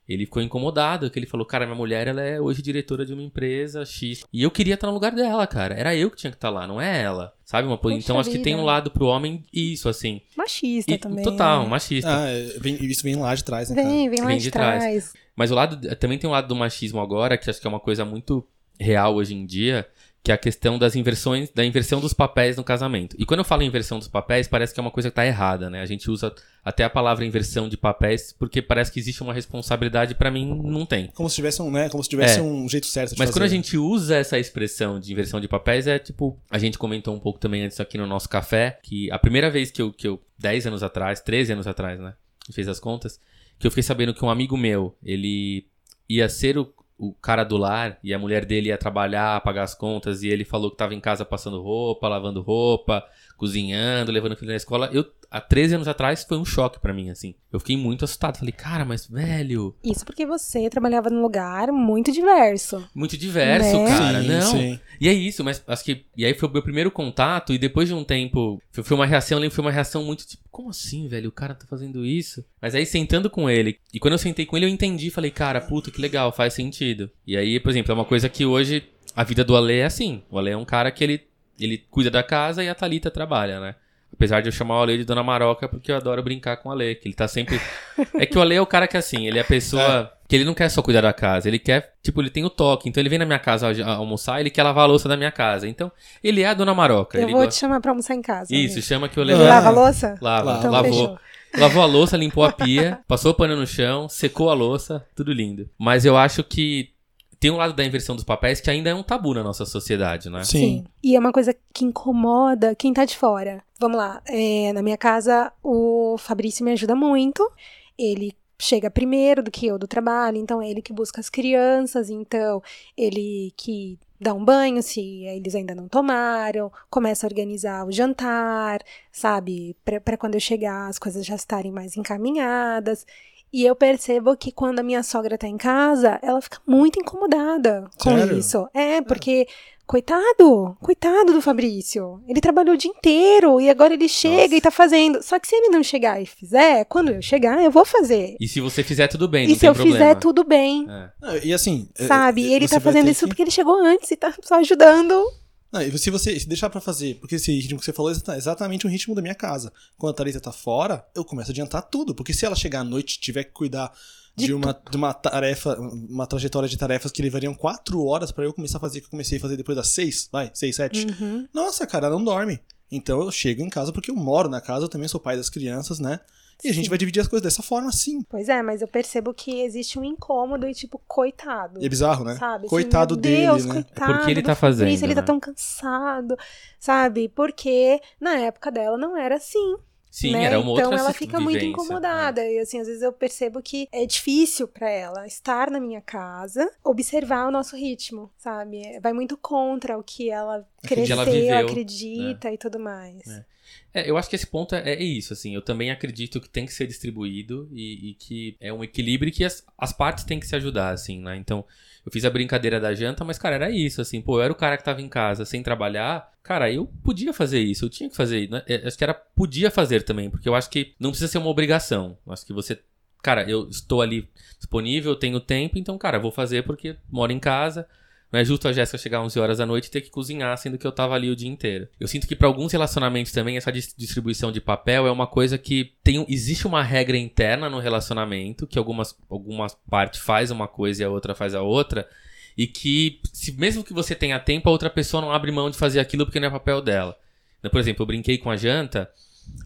Ele ficou incomodado, que ele falou, cara, minha mulher, ela é hoje diretora de uma empresa X. E eu queria estar no lugar dela, cara. Era eu que tinha que estar lá, não é ela. Sabe? Uma, então acho que tem um lado pro homem isso, assim. Machista E- também. total, né? machista. Ah, é, vem- isso vem lá de trás, né, cara? Vem, vem lá Vem de, de trás. trás. Mas o lado. Também tem um lado do machismo agora, que acho que é uma coisa muito real hoje em dia, que é a questão das inversões, da inversão dos papéis no casamento. E quando eu falo inversão dos papéis, parece que é uma coisa que tá errada, né? A gente usa até a palavra inversão de papéis, porque parece que existe uma responsabilidade, pra mim não tem. Como se tivesse um, né? Como se tivesse É. um jeito certo de Mas fazer. quando a gente usa essa expressão de inversão de papéis, é tipo, a gente comentou um pouco também antes aqui no nosso café, que a primeira vez que eu, que eu 10 anos atrás, 13 anos atrás, né? Fez as contas, que eu fiquei sabendo que um amigo meu, ele ia ser o, o cara do lar e a mulher dele ia trabalhar, pagar as contas, e ele falou que tava em casa passando roupa, lavando roupa, cozinhando, levando o filho na escola. Eu, há 13 anos atrás, foi um choque pra mim, assim. Eu fiquei muito assustado. Falei, cara, mas velho, Isso porque você trabalhava num lugar muito diverso. muito diverso, Né? cara. Sim, não. sim. E é isso, mas acho que. E aí foi o meu primeiro contato, e depois de um tempo. Foi, uma reação, eu lembro foi uma reação muito tipo, como assim, velho? O cara tá fazendo isso? Mas aí sentando com ele, e quando eu sentei com ele, eu entendi, falei, cara, puta, que legal, faz sentido. E aí, por exemplo, é uma coisa que hoje a vida do Ale é assim. O Ale é um cara que ele, ele cuida da casa e a Thalita trabalha, né? Apesar de eu chamar o Ale de Dona Maroca, porque eu adoro brincar com o Ale, que ele tá sempre. É que o Ale é o cara que assim, ele é a pessoa. Que ele não quer só cuidar da casa, ele quer, tipo, ele tem o toque. Então ele vem na minha casa almoçar, ele quer lavar a louça da minha casa. Então, ele é a Dona Maroca. eu ele vou gosta- te chamar pra almoçar em casa. Isso, amigo. chama que eu Ele levo. Ah. lava a louça? Lava, Então lavou. fechou. Lavou a louça, limpou a pia, passou o pano no chão, secou a louça, tudo lindo. Mas eu acho que tem um lado da inversão dos papéis que ainda é um tabu na nossa sociedade, né? Sim. E é uma coisa que incomoda quem tá de fora. Vamos lá, é, na minha casa o Fabrício me ajuda muito. Ele chega primeiro do que eu do trabalho, então é ele que busca as crianças, então ele que dá um banho se eles ainda não tomaram, começa a organizar o jantar, sabe? Pra quando eu chegar as coisas já estarem mais encaminhadas. E eu percebo que quando a minha sogra tá em casa, ela fica muito incomodada com Sério? isso. É, porque, coitado, coitado do Fabrício. Ele trabalhou o dia inteiro e agora ele chega Nossa. e tá fazendo. Só que se ele não chegar e fizer, quando eu chegar, eu vou fazer. E se você fizer tudo bem, E não se eu problema. fizer tudo bem, É. Ah, E assim. é, sabe? E ele você tá fazendo isso que- porque ele chegou antes e tá só ajudando. Não, e se você se deixar pra fazer, porque esse ritmo que você falou é exata- exatamente o ritmo da minha casa. Quando a Thalita tá fora, eu começo a adiantar tudo. Porque se ela chegar à noite e tiver que cuidar de, uma, de uma tarefa, uma trajetória de tarefas que levariam quatro horas pra eu começar a fazer, que eu comecei a fazer depois das seis, vai, seis, sete. Uhum. Nossa, cara, ela não dorme. Então eu chego em casa porque eu moro na casa, eu também sou pai das crianças, né? E a gente Sim. vai dividir as coisas dessa forma, sim. Pois é, mas eu percebo que existe um incômodo e tipo, coitado. E é bizarro, né? Sabe? Assim, Coitado meu dele, Deus, né? Coitado Porque ele tá fazendo, Fabrício, ele tá né? tão cansado, sabe? Porque na época dela não era assim. Sim, né? era uma então outra ela fica muito vivência, incomodada. E assim, às vezes eu percebo que é difícil pra ela estar na minha casa, observar o nosso ritmo, sabe? É- Vai muito contra o que ela cresceu, ela viveu, né? acredita e tudo mais. É. É, eu acho que esse ponto é, é isso, assim. Eu também acredito que tem que ser distribuído e, e que é um equilíbrio que as, as partes têm que se ajudar, assim, né? Então, eu fiz a brincadeira da janta, mas, cara, era isso, assim. Pô, eu era o cara que tava em casa sem trabalhar. Cara, eu podia fazer isso, eu tinha que fazer. Né? É, Acho que era podia fazer também, porque eu acho que não precisa ser uma obrigação. Eu acho que você. Cara, eu estou ali disponível, tenho tempo, então, cara, vou fazer porque moro em casa. Não é justo a Jéssica chegar 11 horas da noite e ter que cozinhar, sendo que eu tava ali o dia inteiro. Eu sinto que pra alguns relacionamentos também essa dis- distribuição de papel é uma coisa que tem existe uma regra interna no relacionamento que algumas algumas partes faz uma coisa e a outra faz a outra e que se mesmo que você tenha tempo a outra pessoa não abre mão de fazer aquilo porque não é papel dela. Então, por exemplo, eu brinquei com a janta,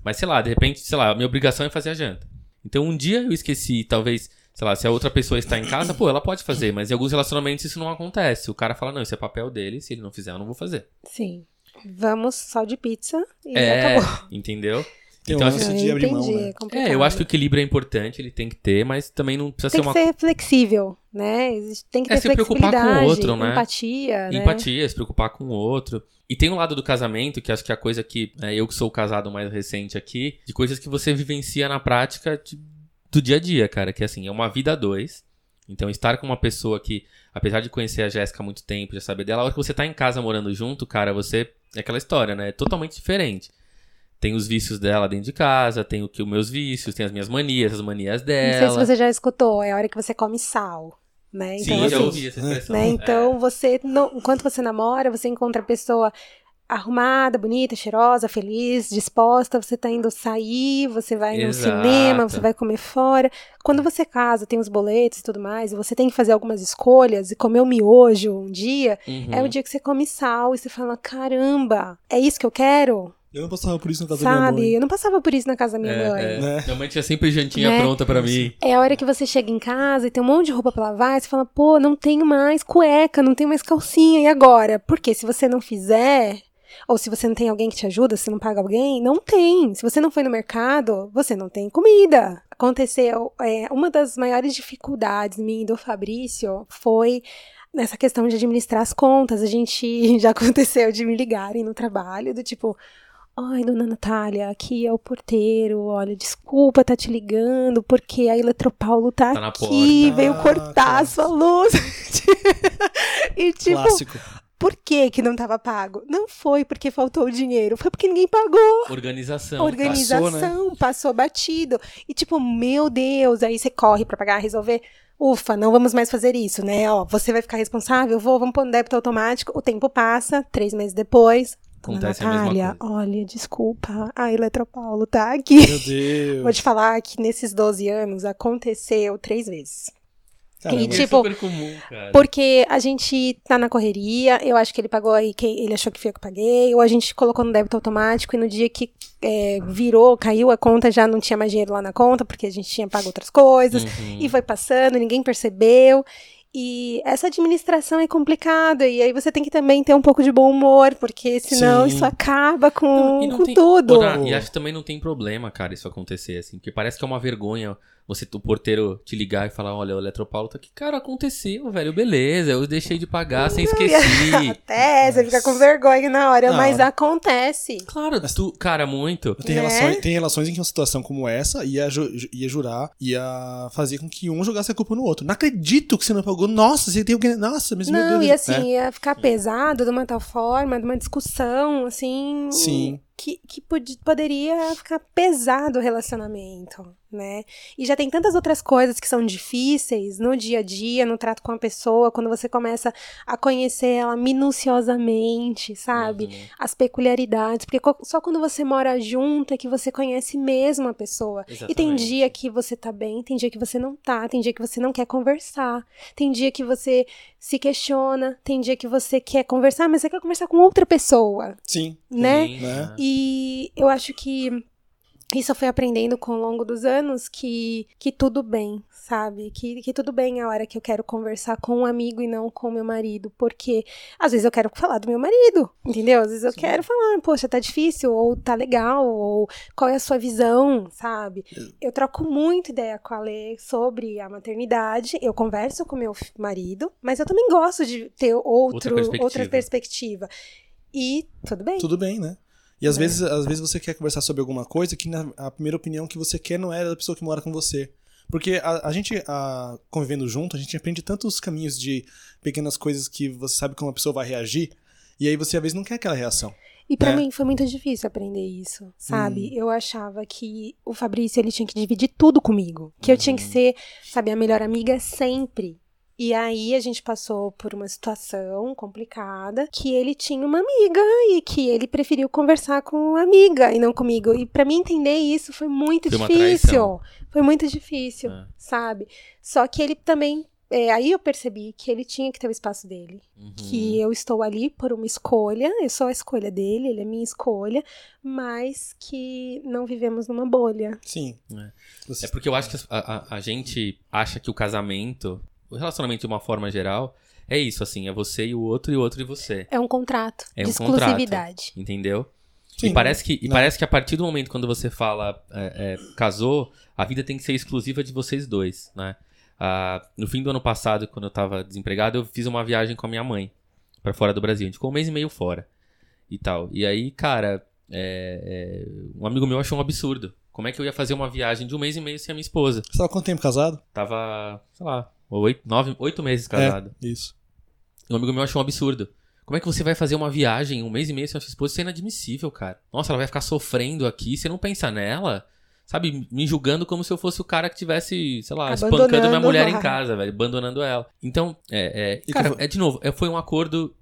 mas sei lá, de repente, sei lá, a minha obrigação é fazer a janta. Então um dia eu esqueci, talvez, sei lá, se a outra pessoa está em casa, pô, ela pode fazer, mas em alguns relacionamentos isso não acontece. O cara fala, não, isso é papel dele, se ele não fizer, eu não vou fazer. Sim. Vamos só de pizza e é, acabou. entendeu? Tem Então, um acho lance Eu de abrir mão, né? é. É, eu acho que o equilíbrio é importante, ele tem que ter, mas também não precisa Tem ser que uma ser flexível, né? Tem que É ter se preocupar com o outro, né? empatia, né? Empatia, se preocupar com o outro. E tem um lado do casamento, que acho que é a coisa que, né, eu que sou o casado mais recente aqui, de coisas que você vivencia na prática de- do dia a dia, cara. Que assim, é uma vida a dois. Então, estar com uma pessoa que, apesar de conhecer a Jéssica há muito tempo, já saber dela, a hora que você tá em casa morando junto, cara, você. É aquela história, né? É totalmente diferente. Tem os vícios dela dentro de casa, tem o que os meus vícios, tem as minhas manias, as manias Não dela. sei se você já escutou, é a hora que você come sal, né? Sim, Então, já assim, ouvi essa expressão. né? É. Então você não, enquanto você namora, você encontra a pessoa arrumada, bonita, cheirosa, feliz, disposta, você tá indo sair, você vai no Exato. cinema, você vai comer fora. Quando você casa, tem os boletos e tudo mais, e você tem que fazer algumas escolhas e comer o miojo um dia, Uhum. é o dia que você come sal e você fala: "Caramba, é isso que eu quero?" Eu não passava por isso na casa da minha Sabe? mãe. Eu não passava por isso na casa da minha É, mãe. é. Né? Minha mãe tinha sempre jantinha Né? pronta pra mim. É a hora que você chega em casa e tem um monte de roupa pra lavar, e você fala, pô, não tenho mais cueca, não tenho mais calcinha, e agora? Porque se você não fizer, ou se você não tem alguém que te ajuda, se não paga alguém, não tem. Se você não foi no mercado, você não tem comida. Aconteceu, é, uma das maiores dificuldades minha e do Fabrício foi nessa questão de administrar as contas. A gente já aconteceu de me ligarem no trabalho, do tipo, Ai, dona Natália, aqui é o porteiro. Olha, desculpa tá te ligando, porque a Eletropaulo tá, Tá aqui, porta. veio Ah, cortar a sua luz. e tipo, Clássico. Por que que não tava pago? Não foi porque faltou o dinheiro, foi porque ninguém pagou. Organização. Organização, passou, batido. E tipo, meu Deus, aí você corre pra pagar, resolver. Ufa, não vamos mais fazer isso, né? Ó, você vai ficar responsável, vou, vamos pôr no débito automático. O tempo passa, três meses depois. Dona Acontece a mesma Natália, olha, desculpa, a Eletropaulo tá aqui. Meu Deus. Vou te falar que nesses 12 anos aconteceu três vezes. Caramba. E, É tipo, super comum, cara. Porque a gente tá na correria, eu acho que ele pagou aí, quem ele achou que foi eu que paguei, ou a gente colocou no débito automático e no dia que é, virou, caiu a conta, já não tinha mais dinheiro lá na conta, porque a gente tinha pago outras coisas, Uhum. e foi passando, ninguém percebeu. E essa administração é complicada, e aí você tem que também ter um pouco de bom humor, porque senão Sim. isso acaba com, E não com tem- tudo. E acho que também não tem problema, cara, isso acontecer, assim. Porque parece que é uma vergonha você, o porteiro te ligar e falar, olha, o Eletropaulo tá aqui. Cara, aconteceu, velho, beleza, eu deixei de pagar sem esqueci. Até, você fica com vergonha na hora, Na mas hora. acontece. claro, tu, cara, muito. Tem, Né? relações, tem relações em que uma situação como essa ia, ju- ia jurar, ia fazer com que um jogasse a culpa no outro. Não acredito que você não pagou. Nossa, você tem alguém. Nossa, mas meu Não, Deus. e assim, É. ia ficar pesado de uma tal forma, de uma discussão, assim. Sim. Que, que pod- poderia ficar pesado o relacionamento, né? E já tem tantas outras coisas que são difíceis no dia a dia, no trato com a pessoa, quando você começa a conhecer ela minuciosamente, sabe? Uhum. As peculiaridades, porque só quando você mora junto é que você conhece mesmo a pessoa. E tem Exatamente. dia que você tá bem, tem dia que você não tá, tem dia que você não quer conversar, tem dia que você se questiona, tem dia que você quer conversar, mas você quer conversar com outra pessoa, Sim. né? Sim, Né? E eu acho que isso eu fui aprendendo com o longo dos anos que, que tudo bem, sabe? Que, que tudo bem a hora que eu quero conversar com um amigo e não com meu marido. Porque às vezes eu quero falar do meu marido, entendeu? Às vezes eu quero falar, poxa, tá difícil, ou tá legal, ou qual é a sua visão, sabe? Eu troco muito ideia com a Lê sobre a maternidade. Eu converso com meu marido, mas eu também gosto de ter outro, perspectiva. outra perspectiva. E tudo bem. Tudo bem, né? E às É. vezes, às vezes você quer conversar sobre alguma coisa que na, a primeira opinião que você quer não é da pessoa que mora com você. Porque a, a gente, a- convivendo junto, a gente aprende tantos caminhos de pequenas coisas que você sabe como a pessoa vai reagir. E aí você às vezes não quer aquela reação. E pra né? mim foi muito difícil aprender isso, sabe? Eu achava que o Fabrício ele tinha que dividir tudo comigo, que eu tinha que ser, sabe, a melhor amiga sempre. E aí a gente passou por uma situação complicada, que ele tinha uma amiga e que ele preferiu conversar com a amiga e não comigo. E pra mim entender isso foi muito Foi difícil. Foi muito difícil, É. sabe? Só que ele também é, aí eu percebi que ele tinha que ter o espaço dele. Uhum. Que eu estou ali por uma escolha, eu sou a escolha dele, ele é minha escolha, mas que não vivemos numa bolha. Sim. É. Você- É porque eu acho que a, a- a gente acha que o casamento, o relacionamento de uma forma geral, é isso, assim, é você e o outro e o outro e você. É um contrato É de um contrato. exclusividade. Entendeu? Sim. E parece que, e Não. parece que a partir do momento quando você fala é, é, casou, a vida tem que ser exclusiva de vocês dois, né? Ah, no fim do ano passado, quando eu tava desempregado, eu fiz uma viagem com a minha mãe pra fora do Brasil. A gente ficou um mês e meio fora e tal. E aí, cara, é, é, um amigo meu achou um absurdo. Como é que eu ia fazer uma viagem de um mês e meio sem a minha esposa? Você tava quanto tempo casado? Tava, sei lá, oito, nove, oito meses casado. É, isso. Um amigo meu achou um absurdo. Como é que você vai fazer uma viagem um mês e meio sem a sua esposa? Isso é inadmissível, cara. Nossa, ela vai ficar sofrendo aqui, você não pensa nela? Sabe, me julgando como se eu fosse o cara que tivesse, sei lá, espancando minha mulher em casa, velho, abandonando ela. Então, é, é, cara, é de novo, é, foi um acordo,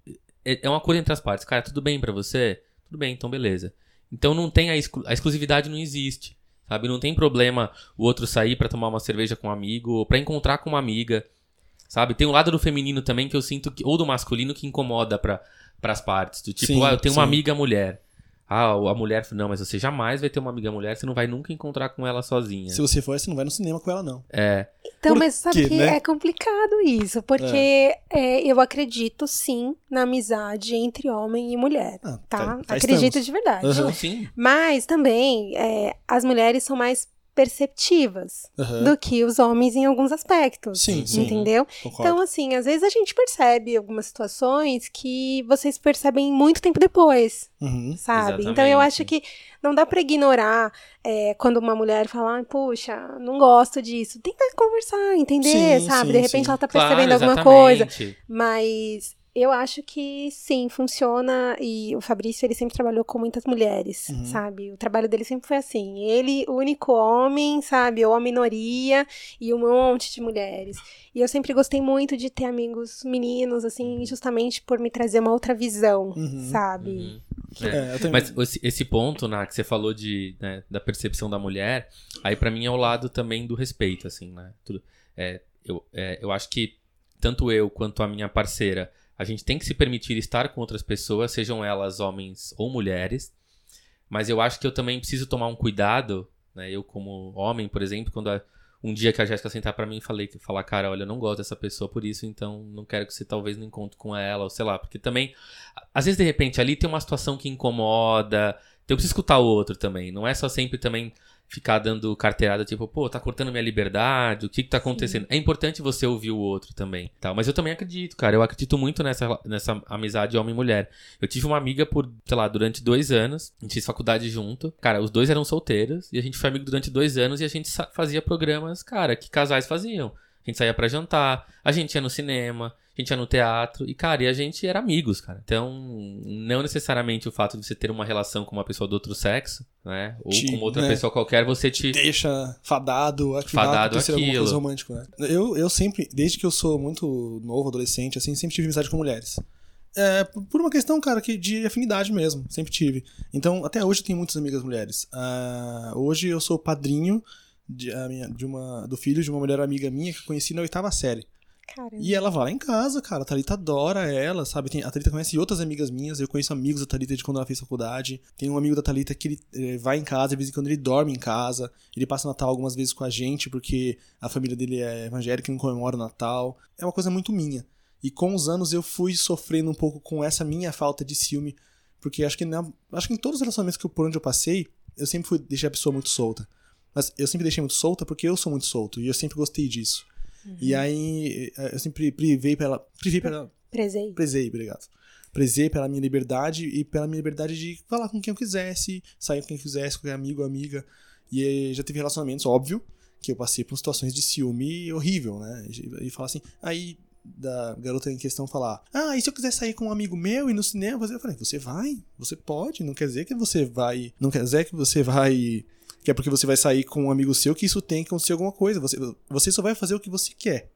é, é um acordo entre as partes. Cara, tudo bem pra você? Tudo bem, então beleza. Então não tem a, exclu- a exclusividade não existe, sabe? Não tem problema o outro sair pra tomar uma cerveja com um amigo, ou pra encontrar com uma amiga, sabe? Tem um lado do feminino também que eu sinto que ou do masculino que incomoda para as partes, do tipo, Sim, ah, eu tenho uma sim. amiga mulher. Ah, a mulher, não, mas você jamais vai ter uma amiga mulher, você não vai nunca encontrar com ela sozinha. Se você for, você não vai no cinema com ela, não. É, Então, Por mas sabe quê, que né? é complicado isso, porque é, eu acredito sim na amizade entre homem e mulher, Ah, tá? cá acredito estamos. de verdade. Não, sim. Mas também é, as mulheres são mais perceptivas Aham. do que os homens em alguns aspectos. Sim, sim. Entendeu? Concordo. Então, assim, às vezes a gente percebe algumas situações que vocês percebem muito tempo depois, Uhum. sabe? Então Exatamente. eu acho que não dá pra ignorar é, quando uma mulher fala, "Ai, puxa, não gosto disso. Tenta conversar, entender, Sim, sabe? sim, De repente sim. ela tá Claro, percebendo alguma exatamente. coisa. Mas eu acho que sim, funciona. E o Fabrício, ele sempre trabalhou com muitas mulheres, Uhum. sabe? O trabalho dele sempre foi assim. Ele, o único homem, sabe? Ou a minoria e um monte de mulheres. E eu sempre gostei muito de ter amigos meninos, assim, justamente por me trazer uma outra visão, Uhum. sabe? Uhum. É. É. Mas esse, esse ponto, né, que você falou de, né, da percepção da mulher, aí pra mim é o lado também do respeito, assim, né? Tudo, é, eu, é, eu acho que tanto eu quanto a minha parceira, a gente tem que se permitir estar com outras pessoas, sejam elas homens ou mulheres, mas eu acho que eu também preciso tomar um cuidado, né? Eu como homem, por exemplo, quando a- um dia que a Jéssica sentar pra mim e falei, falar, cara, olha, eu não gosto dessa pessoa por isso, então não quero que você talvez não encontre com ela, ou sei lá, porque também às vezes, de repente, ali tem uma situação que incomoda. Então eu preciso escutar o outro também. Não é só sempre também ficar dando carteirada, tipo, pô, tá cortando minha liberdade, o que que tá acontecendo? É importante você ouvir o outro também. Tal. Mas eu também acredito, cara. Eu acredito muito nessa, nessa amizade homem-mulher. Eu tive uma amiga por, sei lá, durante dois anos. A gente fez faculdade junto. Cara, os dois eram solteiros. E a gente foi amigo durante dois anos e a gente fazia programas, cara, que casais faziam. A gente saía pra jantar, a gente ia no cinema, a gente ia no teatro, e, cara, e a gente era amigos, cara. Então, não necessariamente o fato de você ter uma relação com uma pessoa do outro sexo, né? Ou Te- com outra né? pessoa qualquer, você te. Deixa fadado a Fadado alguma aquilo. coisa romântica, né? Eu, eu sempre, desde que eu sou muito novo, adolescente, assim, sempre tive amizade com mulheres. É, por uma questão, cara, que de afinidade mesmo, sempre tive. Então, até hoje eu tenho muitas amigas mulheres. Ah, hoje eu sou padrinho de, a minha- de uma, do filho de uma mulher amiga minha que eu conheci na oitava série. Caramba. E ela vai lá em casa, cara. A Thalita adora ela, sabe? Tem, a Thalita conhece outras amigas minhas. Eu conheço amigos da Thalita de quando ela fez faculdade. Tem um amigo da Thalita que ele eh, vai em casa, de vez em quando ele dorme em casa. Ele passa o Natal algumas vezes com a gente, porque a família dele é evangélica e não comemora o Natal. É uma coisa muito minha. E com os anos eu fui sofrendo um pouco com essa minha falta de ciúme. Porque acho que, na, acho que em todos os relacionamentos que eu, por onde eu passei, eu sempre fui, deixei a pessoa muito solta. Mas eu sempre deixei muito solta porque eu sou muito solto. E eu sempre gostei disso. E aí eh, eu sempre privei pela. Privei pela. Presei. Prezei, obrigado. Prezei pela minha liberdade e pela minha liberdade de falar com quem eu quisesse, sair com quem eu quisesse, com qualquer amigo amiga. E já teve relacionamentos, óbvio, que eu passei por situações de ciúme horrível, né? E, e falar assim, aí da garota em questão falar: Ah, e se eu quiser sair com um amigo meu e no cinema? Eu falei: Você vai, você pode, não quer dizer que você vai. Não quer dizer que você vai. Que é porque você vai sair com um amigo seu que isso tem que acontecer alguma coisa. Você, você só vai fazer o que você quer.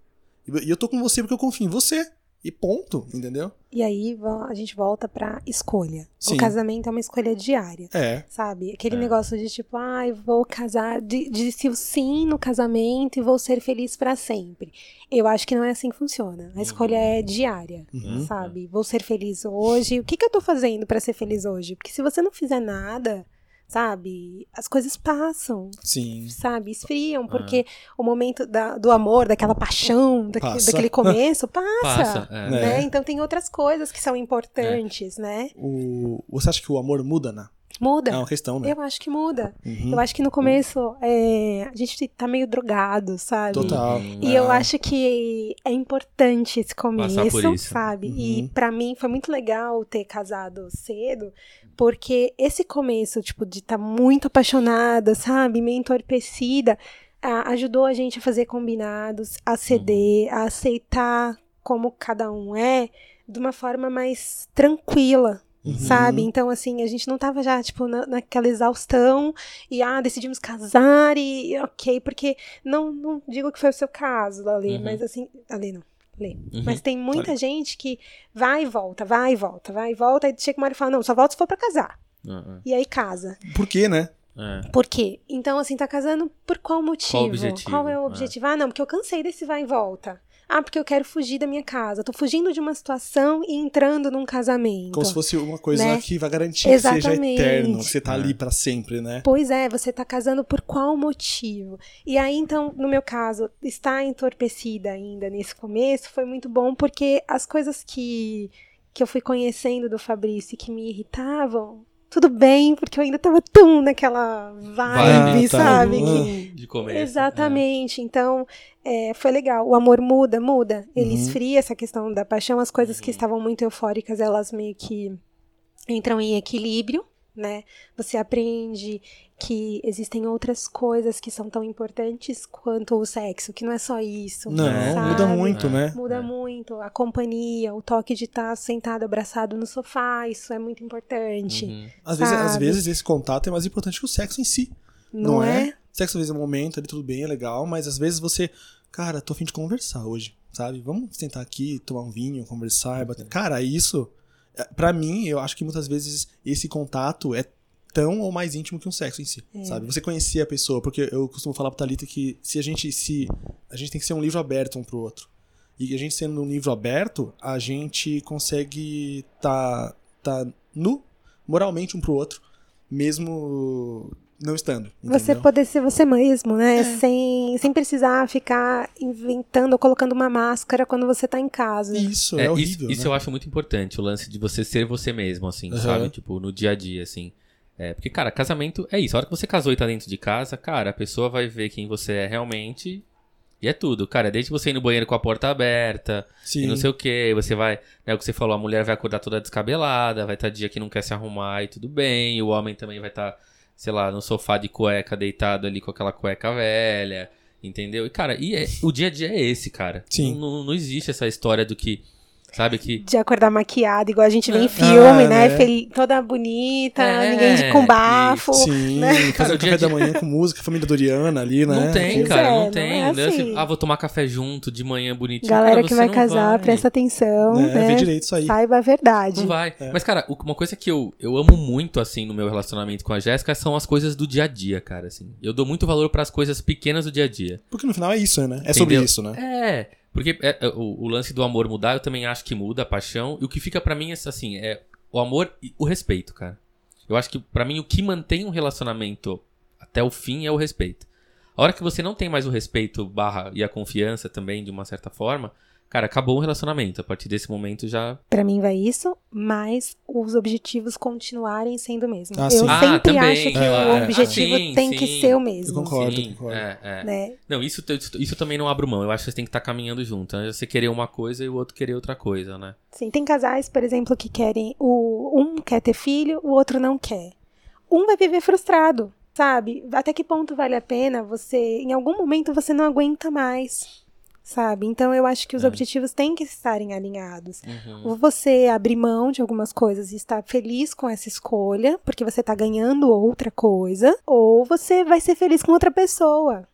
E eu tô com você porque eu confio em você. E ponto, entendeu? E aí a gente volta pra escolha. Sim. O casamento é uma escolha diária. É. Sabe? Aquele É. negócio de tipo, ai, vou casar, de- disse o sim no casamento e vou ser feliz pra sempre. Eu acho que não é assim que funciona. A escolha é diária, Uhum. sabe? Vou ser feliz hoje. O que, que eu tô fazendo pra ser feliz hoje? Porque se você não fizer nada, sabe? As coisas passam, Sim. sabe? Esfriam, porque o momento da- do amor, daquela paixão, daque- Passa. daquele começo, passa. Passa. É. Né? É. Então tem outras coisas que são importantes, né? O... Você acha que o amor muda, né? Muda. É uma questão, né? Eu acho que muda. Uhum. Eu acho que no começo é, a gente tá meio drogado, sabe? Total. E eu É. acho que é importante esse começo, Passar por isso. sabe? Uhum. E pra mim foi muito legal ter casado cedo, porque esse começo, tipo, de estar muito apaixonada, sabe? Meio entorpecida, a- ajudou a gente a fazer combinados, a ceder, a aceitar como cada um é, de uma forma mais tranquila, Uhum. sabe? Então, assim, a gente não tava já, tipo, na, naquela exaustão e, ah, decidimos casar e, ok, porque não, não digo que foi o seu caso, Lali, Uhum. mas assim, Lali não, Lê. Uhum. Mas tem muita gente que vai e volta, vai e volta, vai e volta, e chega uma hora e fala, não, só volta se for pra casar. Ah, E aí casa. Por quê, né? é. Por quê? Então, assim, tá casando por qual motivo? objetivo? Qual é o É. objetivo? Ah, não, porque eu cansei desse vai e volta. Ah, porque eu quero fugir da minha casa. Tô fugindo de uma situação e entrando num casamento. Como se fosse uma coisa Né? que vai garantir que seja Exatamente. eterno, que você tá É. ali pra sempre, né? Pois é, você tá casando por qual motivo? E aí, então, no meu caso, estar entorpecida ainda nesse começo foi muito bom, porque as coisas que, que eu fui conhecendo do Fabrício e que me irritavam, tudo bem, porque eu ainda tava tão naquela vibe, Vibe, tá. sabe? Ah. Que- De começo. Exatamente. Então, é, foi legal. O amor muda, muda. Ele Uhum. esfria essa questão da paixão. As coisas que estavam muito eufóricas, elas meio que entram em equilíbrio, né? Você aprende que existem outras coisas que são tão importantes quanto o sexo, que não é só isso. Não, sabe? muda muito, É. né? Muda É. muito. A companhia, o toque de estar sentado, abraçado no sofá, isso é muito importante. Uhum. Às vezes, às vezes esse contato é mais importante que o sexo em si. Não, Não é? é? Sexo às vezes é um momento ali, tudo bem, é legal, mas às vezes você, cara, tô a fim de conversar hoje, sabe? Vamos sentar aqui, tomar um vinho, conversar, bater. Cara, isso, é, pra mim, eu acho que muitas vezes esse contato é tão ou mais íntimo que um sexo em si, É. sabe? Você conhecer a pessoa, porque eu costumo falar pro Thalita que se a gente se a gente tem que ser um livro aberto um pro outro. E a gente sendo um livro aberto, a gente consegue tá tá nu moralmente um pro outro, mesmo não estando. Você entendeu? poder ser você mesmo, né? É. Sem, sem precisar ficar inventando ou colocando uma máscara quando você tá em casa. Isso, é, É, horrível. isso, isso né? eu acho muito importante, o lance de você ser você mesmo, assim, Aham. sabe? Tipo, no dia a dia, assim. É, porque, cara, casamento é isso. A hora que você casou e tá dentro de casa, cara, a pessoa vai ver quem você é realmente. E é tudo, cara. Desde você ir no banheiro com a porta aberta, Sim. e não sei o que, você vai. Né, o que você falou, a mulher vai acordar toda descabelada, vai estar dia que não quer se arrumar e tudo bem. E o homem também vai estar, sei lá, no sofá de cueca, deitado ali com aquela cueca velha. Entendeu? E, cara, e é- o dia a dia é esse, cara. Sim. Não, não, não existe essa história do que. Sabe que. De acordar maquiada, igual a gente vê em Ah, filme, né? né? Fel- Toda bonita, É, ninguém de- com bafo. Sim, fazer Cara, o café da manhã com música, família Doriana ali, né? Não tem, Pois cara, é, não não tem. é né? assim. Ah, vou tomar café junto de manhã bonitinho. Galera Cara, que vai não casar, vai. presta atenção, É, né? vê direito isso aí. Saiba a verdade. Não vai. É. Mas, cara, uma coisa que eu, eu amo muito, assim, no meu relacionamento com a Jéssica são as coisas do dia a dia, cara, assim. Eu dou muito valor pras coisas pequenas do dia a dia. Porque no final é isso, né? É sobre Entendeu? isso, né? É, porque é, é, o, o lance do amor mudar, eu também acho que muda a paixão. E o que fica pra mim, é, assim, é o amor e o respeito, cara. Eu acho que pra mim o que mantém um relacionamento até o fim é o respeito. A hora que você não tem mais o respeito barra e a confiança também, de uma certa forma, cara, acabou o relacionamento. A partir desse momento já. Pra mim vai isso, mas os objetivos continuarem sendo o mesmo. Ah, eu. Ah, sempre também, acho que claro. o Ah, objetivo sim, tem que sim. ser o mesmo. Eu concordo. Sim, concordo. é, é. Né? Não, isso, isso, isso também não abro mão. Eu acho que você tem que estar caminhando junto. Né? Você querer uma coisa e o outro querer outra coisa, né? Sim, tem casais, por exemplo, que querem. O, um quer ter filho, o outro não quer. Um vai viver frustrado, sabe? Até que ponto vale a pena você. Em algum momento você não aguenta mais. Sabe? Então eu acho que os É. objetivos têm que estarem alinhados. Uhum. Ou você abrir mão de algumas coisas e estar feliz com essa escolha, porque você tá ganhando outra coisa, ou você vai ser feliz com outra pessoa.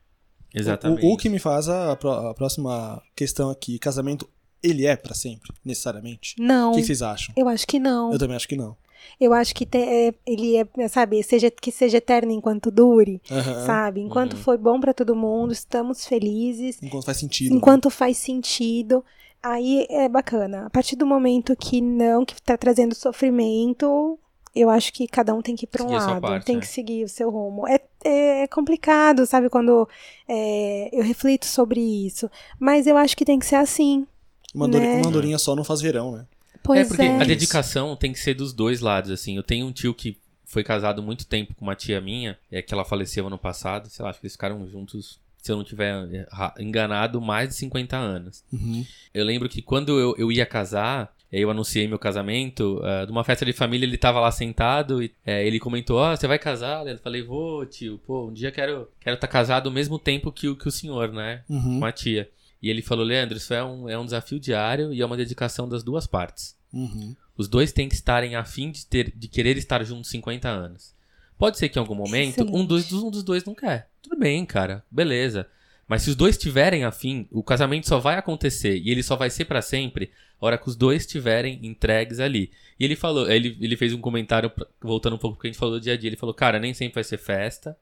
Exatamente. O, o que me faz a, a próxima questão aqui, casamento ele é pra sempre, necessariamente? Não. O que, que vocês acham? Eu acho que não. Eu também acho que não. Eu acho que te- é, ele é, sabe, seja, que seja eterno enquanto dure, sabe? Enquanto Uhum. foi bom pra todo mundo, estamos felizes, Enquanto faz sentido. né? enquanto faz sentido, aí é bacana. A partir do momento que não, que tá trazendo sofrimento, eu acho que cada um tem que ir pra um lado, parte, tem né? que seguir o seu rumo. É, é complicado, sabe, quando é, eu reflito sobre isso, mas eu acho que tem que ser assim. Uma, né? andorinha só não faz verão, né? Pois é, porque é. a dedicação tem que ser dos dois lados, assim. Eu tenho um tio que foi casado muito tempo com uma tia minha, é que ela faleceu ano passado, sei lá, acho que eles ficaram juntos, se eu não tiver enganado, mais de 50 anos. Uhum. Eu lembro que quando eu, eu ia casar, eh, eu anunciei meu casamento, eh, de uma festa de família, ele tava lá sentado e ele comentou, ó, você vai casar? Eu falei, vou, tio, pô, um dia quero quero estar casado ao mesmo tempo que o, que o senhor, né? Uhum. Com a tia. E ele falou, Leandro, isso é um, é um desafio diário e é uma dedicação das duas partes. Uhum. Os dois têm que estarem a fim de, ter, de querer estar juntos 50 anos. Pode ser que em algum momento um dos, um dos dois não quer. Tudo bem, cara. Beleza. Mas se os dois tiverem afim, o casamento só vai acontecer e ele só vai ser pra sempre a hora que os dois estiverem entregues ali. E ele falou, ele, ele fez um comentário, pra- voltando um pouco porque a gente falou do dia a dia. Ele falou, cara, nem sempre vai ser festa,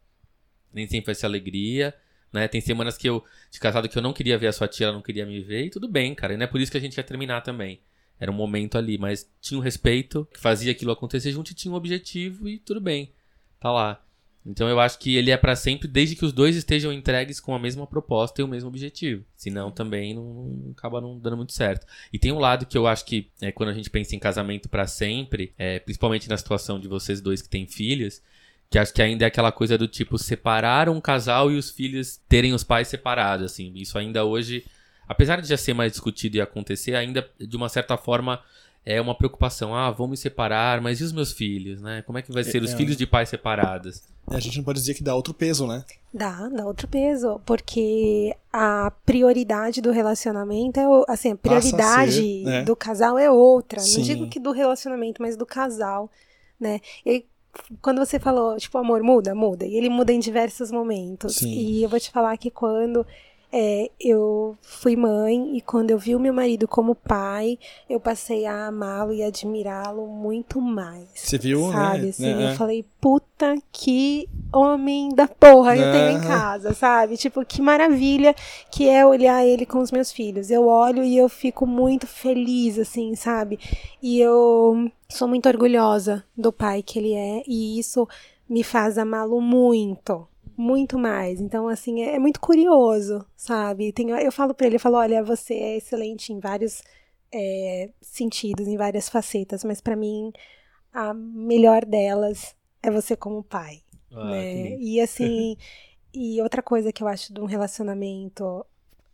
nem sempre vai ser alegria. Né? Tem semanas que eu, de casado, que eu não queria ver a sua tia, ela não queria me ver, e tudo bem, cara. E não é por isso que a gente ia terminar também. Era um momento ali, mas tinha um respeito, que fazia aquilo acontecer junto e tinha um objetivo e tudo bem. Tá lá. Então eu acho que ele é pra sempre, desde que os dois estejam entregues com a mesma proposta e o mesmo objetivo. Senão também não, não acaba não dando muito certo. E tem um lado que eu acho que é, quando a gente pensa em casamento pra sempre, é, principalmente na situação de vocês dois que têm filhos, que acho que ainda é aquela coisa do tipo separar um casal e os filhos terem os pais separados, assim. Isso ainda hoje, apesar de já ser mais discutido e acontecer, ainda de uma certa forma é uma preocupação. Ah, vão me separar, mas e os meus filhos, né? Como é que vai ser os é. filhos de pais separados? A gente não pode dizer que dá outro peso, né? Dá, dá outro peso, porque a prioridade do relacionamento é, o- assim, a Passa a ser, prioridade né? do casal é outra. Sim. Não digo que do relacionamento, mas do casal, né? E quando você falou, tipo, amor muda, muda. E ele muda em diversos momentos. Sim. E eu vou te falar que quando é, eu fui mãe e quando eu vi o meu marido como pai, eu passei a amá-lo e admirá-lo muito mais. Você viu, Sabe, né? assim, Né? eu falei, puta que homem da porra eu tenho em casa, sabe? Tipo, que maravilha que é olhar ele com os meus filhos. Eu olho e eu fico muito feliz, assim, sabe? E eu sou muito orgulhosa do pai que ele é, e isso me faz amá-lo muito. Muito mais. Então, assim, é, é muito curioso, sabe? Tem, eu falo pra ele, eu falo, olha, você é excelente em vários é, sentidos, em várias facetas, mas pra mim a melhor delas é você como pai, Ah, né? E assim, e outra coisa que eu acho de um relacionamento,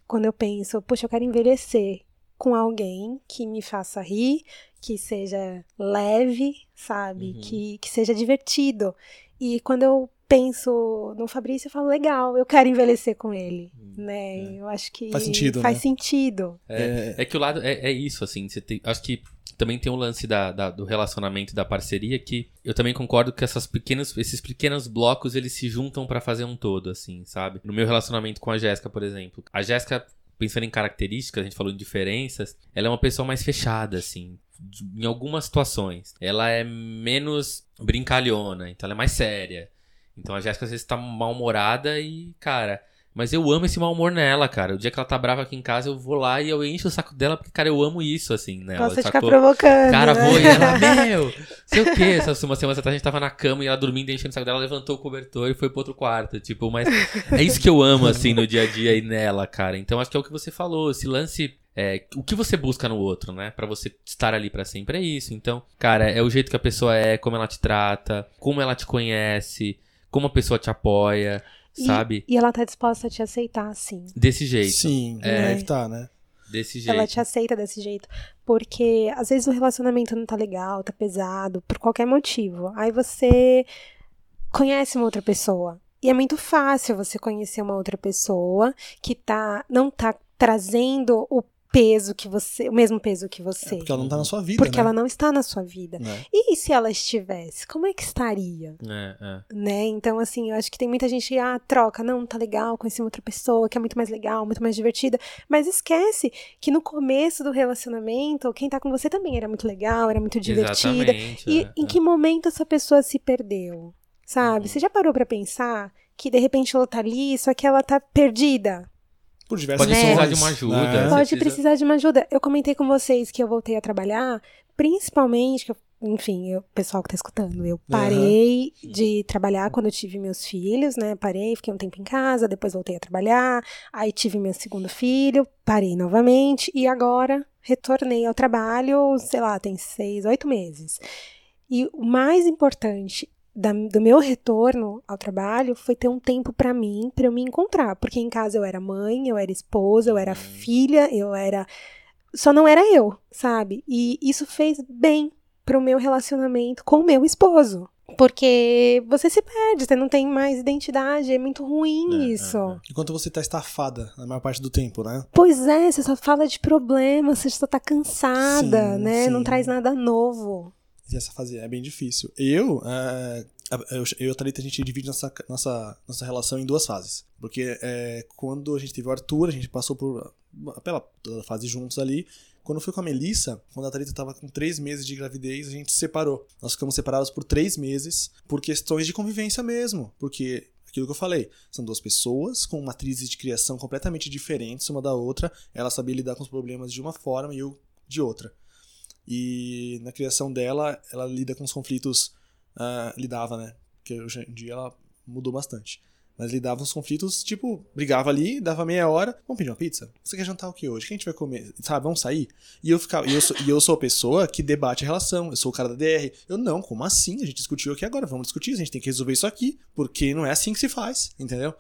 quando eu penso, puxa, eu quero envelhecer com alguém que me faça rir, que seja leve, sabe? Uhum. Que, que seja divertido. E quando eu penso no Fabrício, eu falo, legal, eu quero envelhecer com ele, né? é. Eu acho que Faz sentido, faz né? sentido. É, é que o lado é, é isso, assim. Você tem, acho que também tem um lance da, da- do relacionamento, da parceria, que eu também concordo que essas pequenas, esses pequenos blocos eles se juntam pra fazer um todo, assim, sabe? No meu relacionamento com a Jéssica, por exemplo, a Jéssica, pensando em características, a gente falou de diferenças, ela é uma pessoa mais fechada, assim. Em algumas situações. Ela é menos brincalhona, então ela é mais séria. Então a Jéssica às vezes tá mal-humorada e, cara. Mas eu amo esse mau humor nela, cara. O dia que ela tá brava aqui em casa, eu vou lá e eu encho o saco dela, porque, cara, eu amo isso, assim, nela. Gosta de ficar provocando. Cara, né? vou e ela, meu, sei o quê. Essa uma semana atrás a gente tava na cama e ela dormindo, enchendo o saco dela, levantou o cobertor e foi pro outro quarto. Tipo, mas é isso que eu amo, assim, no dia a dia e nela, cara. Então acho que é o que você falou, esse lance. É, o que você busca no outro, né? Pra você estar ali pra sempre é isso. Então, cara, é o jeito que a pessoa é, como ela te trata, como ela te conhece, como a pessoa te apoia, E- sabe? E ela tá disposta a te aceitar, assim. Desse jeito. Sim, É. deve estar, né? Desse jeito. Ela te aceita desse jeito. Porque às vezes o relacionamento não tá legal, tá pesado, por qualquer motivo. Aí você conhece uma outra pessoa. E é muito fácil você conhecer uma outra pessoa que tá, não tá trazendo o peso que você, o mesmo peso que você. É porque ela não tá na sua vida, Porque né? ela não está na sua vida. Né? E se ela estivesse, como é que estaria? É, é. Né? Então, assim, eu acho que tem muita gente que, ah, troca, não, tá legal, conheci uma outra pessoa que é muito mais legal, muito mais divertida. Mas esquece que no começo do relacionamento, quem tá com você também era muito legal, era muito divertida. Exatamente. E é, em é. que momento essa pessoa se perdeu? Sabe? Uhum. Você já parou pra pensar que de repente ela tá ali, só que ela tá perdida? Por diversas Pode Né? precisar de uma ajuda. né? Pode precisa- precisar de uma ajuda. Eu comentei com vocês que eu voltei a trabalhar, principalmente, que eu- enfim, eu- o pessoal que tá escutando, eu parei de trabalhar quando eu tive meus filhos, né? Parei, fiquei um tempo em casa, depois voltei a trabalhar, aí tive meu segundo filho, parei novamente e agora retornei ao trabalho, sei lá, tem seis, oito meses. E o mais importante da- do meu retorno ao trabalho foi ter um tempo pra mim, pra eu me encontrar. Porque em casa eu era mãe, eu era esposa, eu era filha, eu era. Só não era eu, sabe? E isso fez bem pro meu relacionamento com o meu esposo. Porque você se perde, você não tem mais identidade, é muito ruim É, isso. é, é. Enquanto você tá estafada na maior parte do tempo, né? Pois é, você só fala de problemas, você só tá cansada, Sim, né? Não sim. traz nada novo. Essa fase é bem difícil. Eu, é, eu, eu e a Thalita, a gente divide nossa, nossa, nossa relação em duas fases. Porque é, quando a gente teve o Arthur, a gente passou por pela toda fase juntos ali. Quando foi com a Melissa, quando a Thalita tava com três meses de gravidez, a gente se separou. Nós ficamos separados por três meses por questões de convivência mesmo. Porque aquilo que eu falei, são duas pessoas com matrizes de criação completamente diferentes uma da outra. Ela sabia lidar com os problemas de uma forma e eu de outra. E na criação dela, ela lida com os conflitos. ah, lidava, né? Porque hoje em dia ela mudou bastante. Mas lidava com os conflitos, tipo, brigava ali, dava meia hora, vamos pedir uma pizza? Você quer jantar o que hoje? O que a gente vai comer? Sabe, vamos sair? E eu ficava. E eu, sou, e eu sou a pessoa que debate a relação. Eu sou o cara da DR. Eu não, como assim? A gente discutiu aqui agora, vamos discutir, a gente tem que resolver isso aqui, porque não é assim que se faz, entendeu?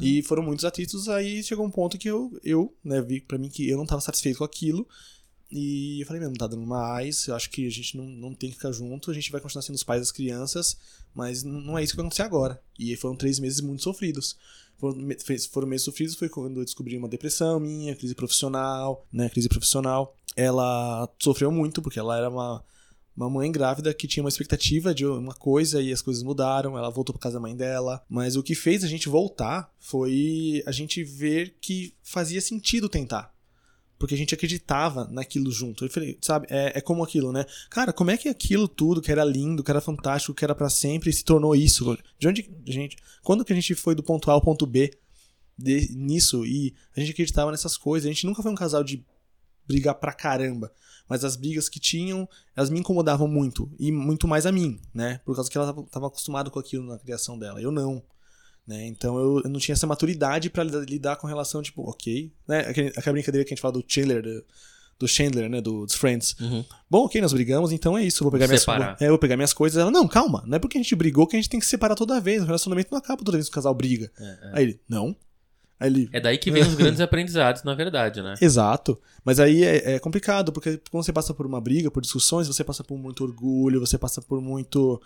E foram muitos atritos, aí chegou um ponto que eu, eu né, vi pra mim que eu não tava satisfeito com aquilo. E eu falei, meu, não tá dando mais, eu acho que a gente não, não tem que ficar junto, a gente vai continuar sendo os pais das crianças, mas não é isso que vai acontecer agora. E foram três meses muito sofridos. Foram, meses sofridos, foi quando eu descobri uma depressão minha, crise profissional, né, crise profissional. Ela sofreu muito, porque ela era uma, uma mãe grávida que tinha uma expectativa de uma coisa e as coisas mudaram, ela voltou pra casa da mãe dela. Mas o que fez a gente voltar foi a gente ver que fazia sentido tentar. Porque a gente acreditava naquilo junto. Eu falei, sabe, é, é como aquilo, né? Cara, como é que aquilo tudo que era lindo, que era fantástico, que era pra sempre, se tornou isso? De onde, gente, quando que a gente foi do ponto A ao ponto B de- nisso e a gente acreditava nessas coisas? A gente nunca foi um casal de brigar pra caramba. Mas as brigas que tinham, elas me incomodavam muito. E muito mais a mim, né? Por causa que ela tava- tava acostumada com aquilo na criação dela. Eu não. Né? Então eu, eu não tinha essa maturidade pra lidar, com relação, tipo, ok. Né? Aquela brincadeira que a gente fala do Chandler, do, do Chandler, né? Do, dos Friends. Uhum. Bom, ok, nós brigamos, então é isso. Eu vou pegar, minhas, Separar. é, vou pegar minhas coisas. Ela, não, calma, não é porque a gente brigou que a gente tem que se separar toda vez. O relacionamento não acaba toda vez que o casal briga. É, é. Aí ele, não. Aí ele, É daí que vem os grandes aprendizados, na verdade, né? Exato. Mas aí é, é complicado, porque quando você passa por uma briga, por discussões, você passa por muito orgulho, você passa por muito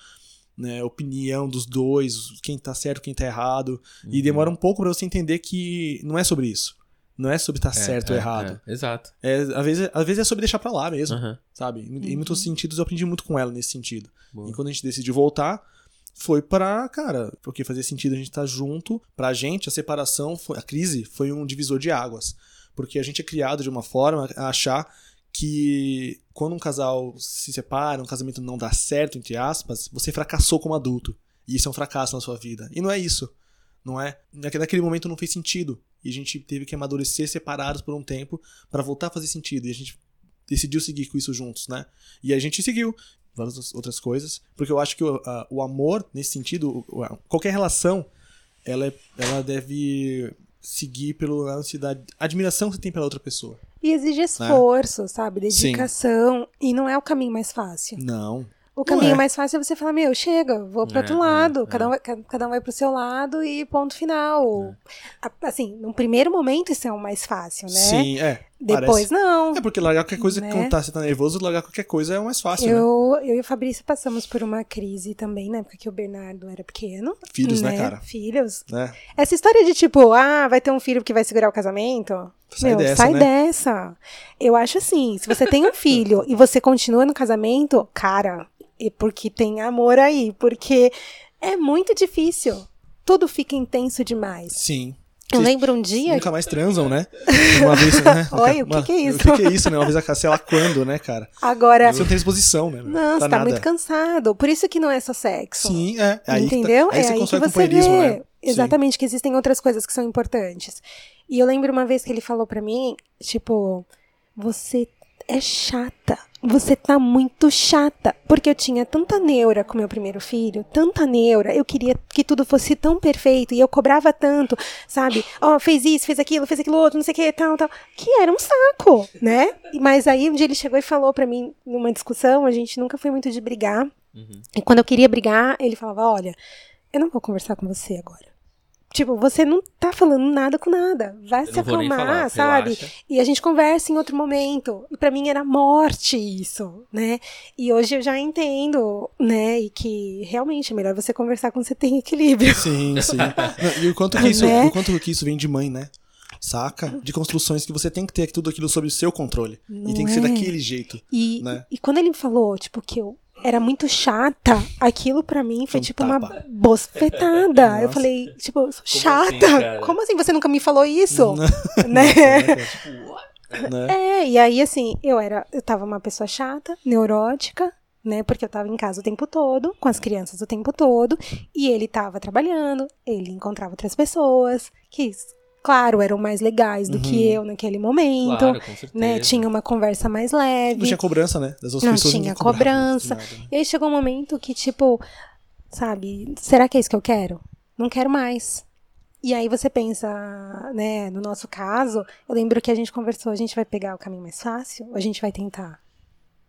né, opinião dos dois, quem tá certo, quem tá errado. E Uhum. demora um pouco pra você entender que não é sobre isso. Não é sobre estar É, certo ou é, errado. é, exato. É, às, vezes, às vezes é sobre deixar pra lá mesmo, Aham. sabe? Em, em muitos sentidos eu aprendi muito com ela nesse sentido. Boa. E quando a gente decidiu voltar, foi pra, cara, porque fazia sentido a gente estar junto. Pra gente, a separação, foi, a crise foi um divisor de águas. Porque a gente é criado de uma forma a achar que quando um casal se separa, um casamento não dá certo, entre aspas, você fracassou como adulto. E isso é um fracasso na sua vida. E não é isso. Não é? Naque- Naquele momento não fez sentido. E a gente teve que amadurecer separados por um tempo pra voltar a fazer sentido. E a gente decidiu seguir com isso juntos, né? E a gente seguiu várias outras coisas, porque eu acho que o, a- o amor, nesse sentido, qualquer relação, ela, é- ela deve seguir pela da admiração que você tem pela outra pessoa. E exige esforço, sabe? Dedicação. E não é o caminho mais fácil. Não. O caminho é. mais fácil é você falar, meu, chega, vou pro É, outro é, lado. é. Cada, um cada um vai pro seu lado e ponto final. A- Assim, no primeiro momento isso é o mais fácil, né? Sim, é. Depois parece. não. É porque largar qualquer coisa, Né? quando tá, você tá nervoso, largar qualquer coisa é o mais fácil, né? Eu, eu e o Fabrício passamos por uma crise também, na época que o Bernardo era pequeno. Filhos, né, cara? Filhos. Né? Essa história de tipo, ah, vai ter um filho que vai segurar o casamento. Sai Meu, dessa, sai né? dessa. Eu acho assim, se você tem um filho e você continua no casamento, cara, é porque tem amor aí, porque é muito difícil. Tudo fica intenso demais. Sim. Eu lembro um dia. Nunca mais transam, né? Uma vez, né? Oi, o que Uma- que é isso? O que, que é isso, né? Uma vez a sei lá quando, né, cara? Agora. Você não tem disposição, né? Não, Pra você tá nada. muito cansado. Por isso que não é só sexo. Sim, é. Aí que tá- Entendeu? aí é você aí que constrói você companheirismo, vê. né? Sim. Exatamente, que existem outras coisas que são importantes. E eu lembro uma vez que ele falou pra mim, tipo, você é chata. Você tá muito chata. Porque eu tinha tanta neura com meu primeiro filho, tanta neura. Eu queria que tudo fosse tão perfeito e eu cobrava tanto, sabe? Ó, fez isso, fez aquilo, fez aquilo outro, não sei o que, tal, tal. Que era um saco, né? Mas aí um dia ele chegou e falou pra mim, numa discussão, a gente nunca foi muito de brigar. Uhum. E quando eu queria brigar, ele falava: Olha, eu não vou conversar com você agora. Tipo, você não tá falando nada com nada. Vai Eu se acalmar, falar, sabe? relaxa. E a gente conversa em outro momento. E pra mim era morte isso, né? E hoje eu já entendo, né? E que realmente é melhor você conversar quando você tem equilíbrio. Sim, sim. Não, e o quanto que isso, Né? o quanto que isso vem de mãe, né? Saca? De construções que você tem que ter tudo aquilo sob o seu controle. Não e tem que ser é? daquele jeito. E, Né? e quando ele falou, tipo, que eu era muito chata, aquilo pra mim foi um tipo uma tapa. bofetada. Eu falei, tipo, assim, chata. cara? Como assim você nunca me falou isso? né? Né? É, e aí assim, eu era, eu tava uma pessoa chata, neurótica, né? Porque eu tava em casa o tempo todo, com as crianças o tempo todo, e ele tava trabalhando, ele encontrava outras pessoas que, claro, eram mais legais do que Uhum. eu naquele momento, Claro, com certeza. né? Tinha uma conversa mais leve. Não tinha cobrança, né? Das outras Não pessoas tinha cobrança. nada, né? E aí chegou um momento que, tipo, sabe, será que é isso que eu quero? Não quero mais. E aí você pensa, né, no nosso caso, eu lembro que a gente conversou, a gente vai pegar o caminho mais fácil ou a gente vai tentar?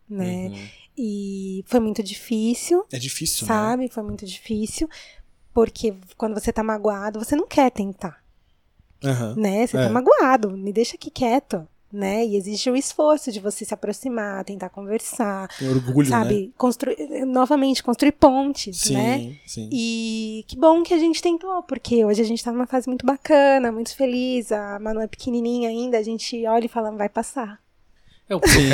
Né? Uhum. E foi muito difícil, É difícil, né? sabe? Foi muito difícil. Porque quando você tá magoado, você não quer tentar, Aham. né? Você É. tá magoado, me deixa aqui quieto, né? E existe o esforço de você se aproximar, tentar conversar, Tem orgulho, né? sabe, construir, novamente, construir pontes, Sim, né? sim. E que bom que a gente tentou, porque hoje a gente tá numa fase muito bacana, muito feliz. A Manu é pequenininha ainda, a gente olha e fala, vai passar. É, o- Sim,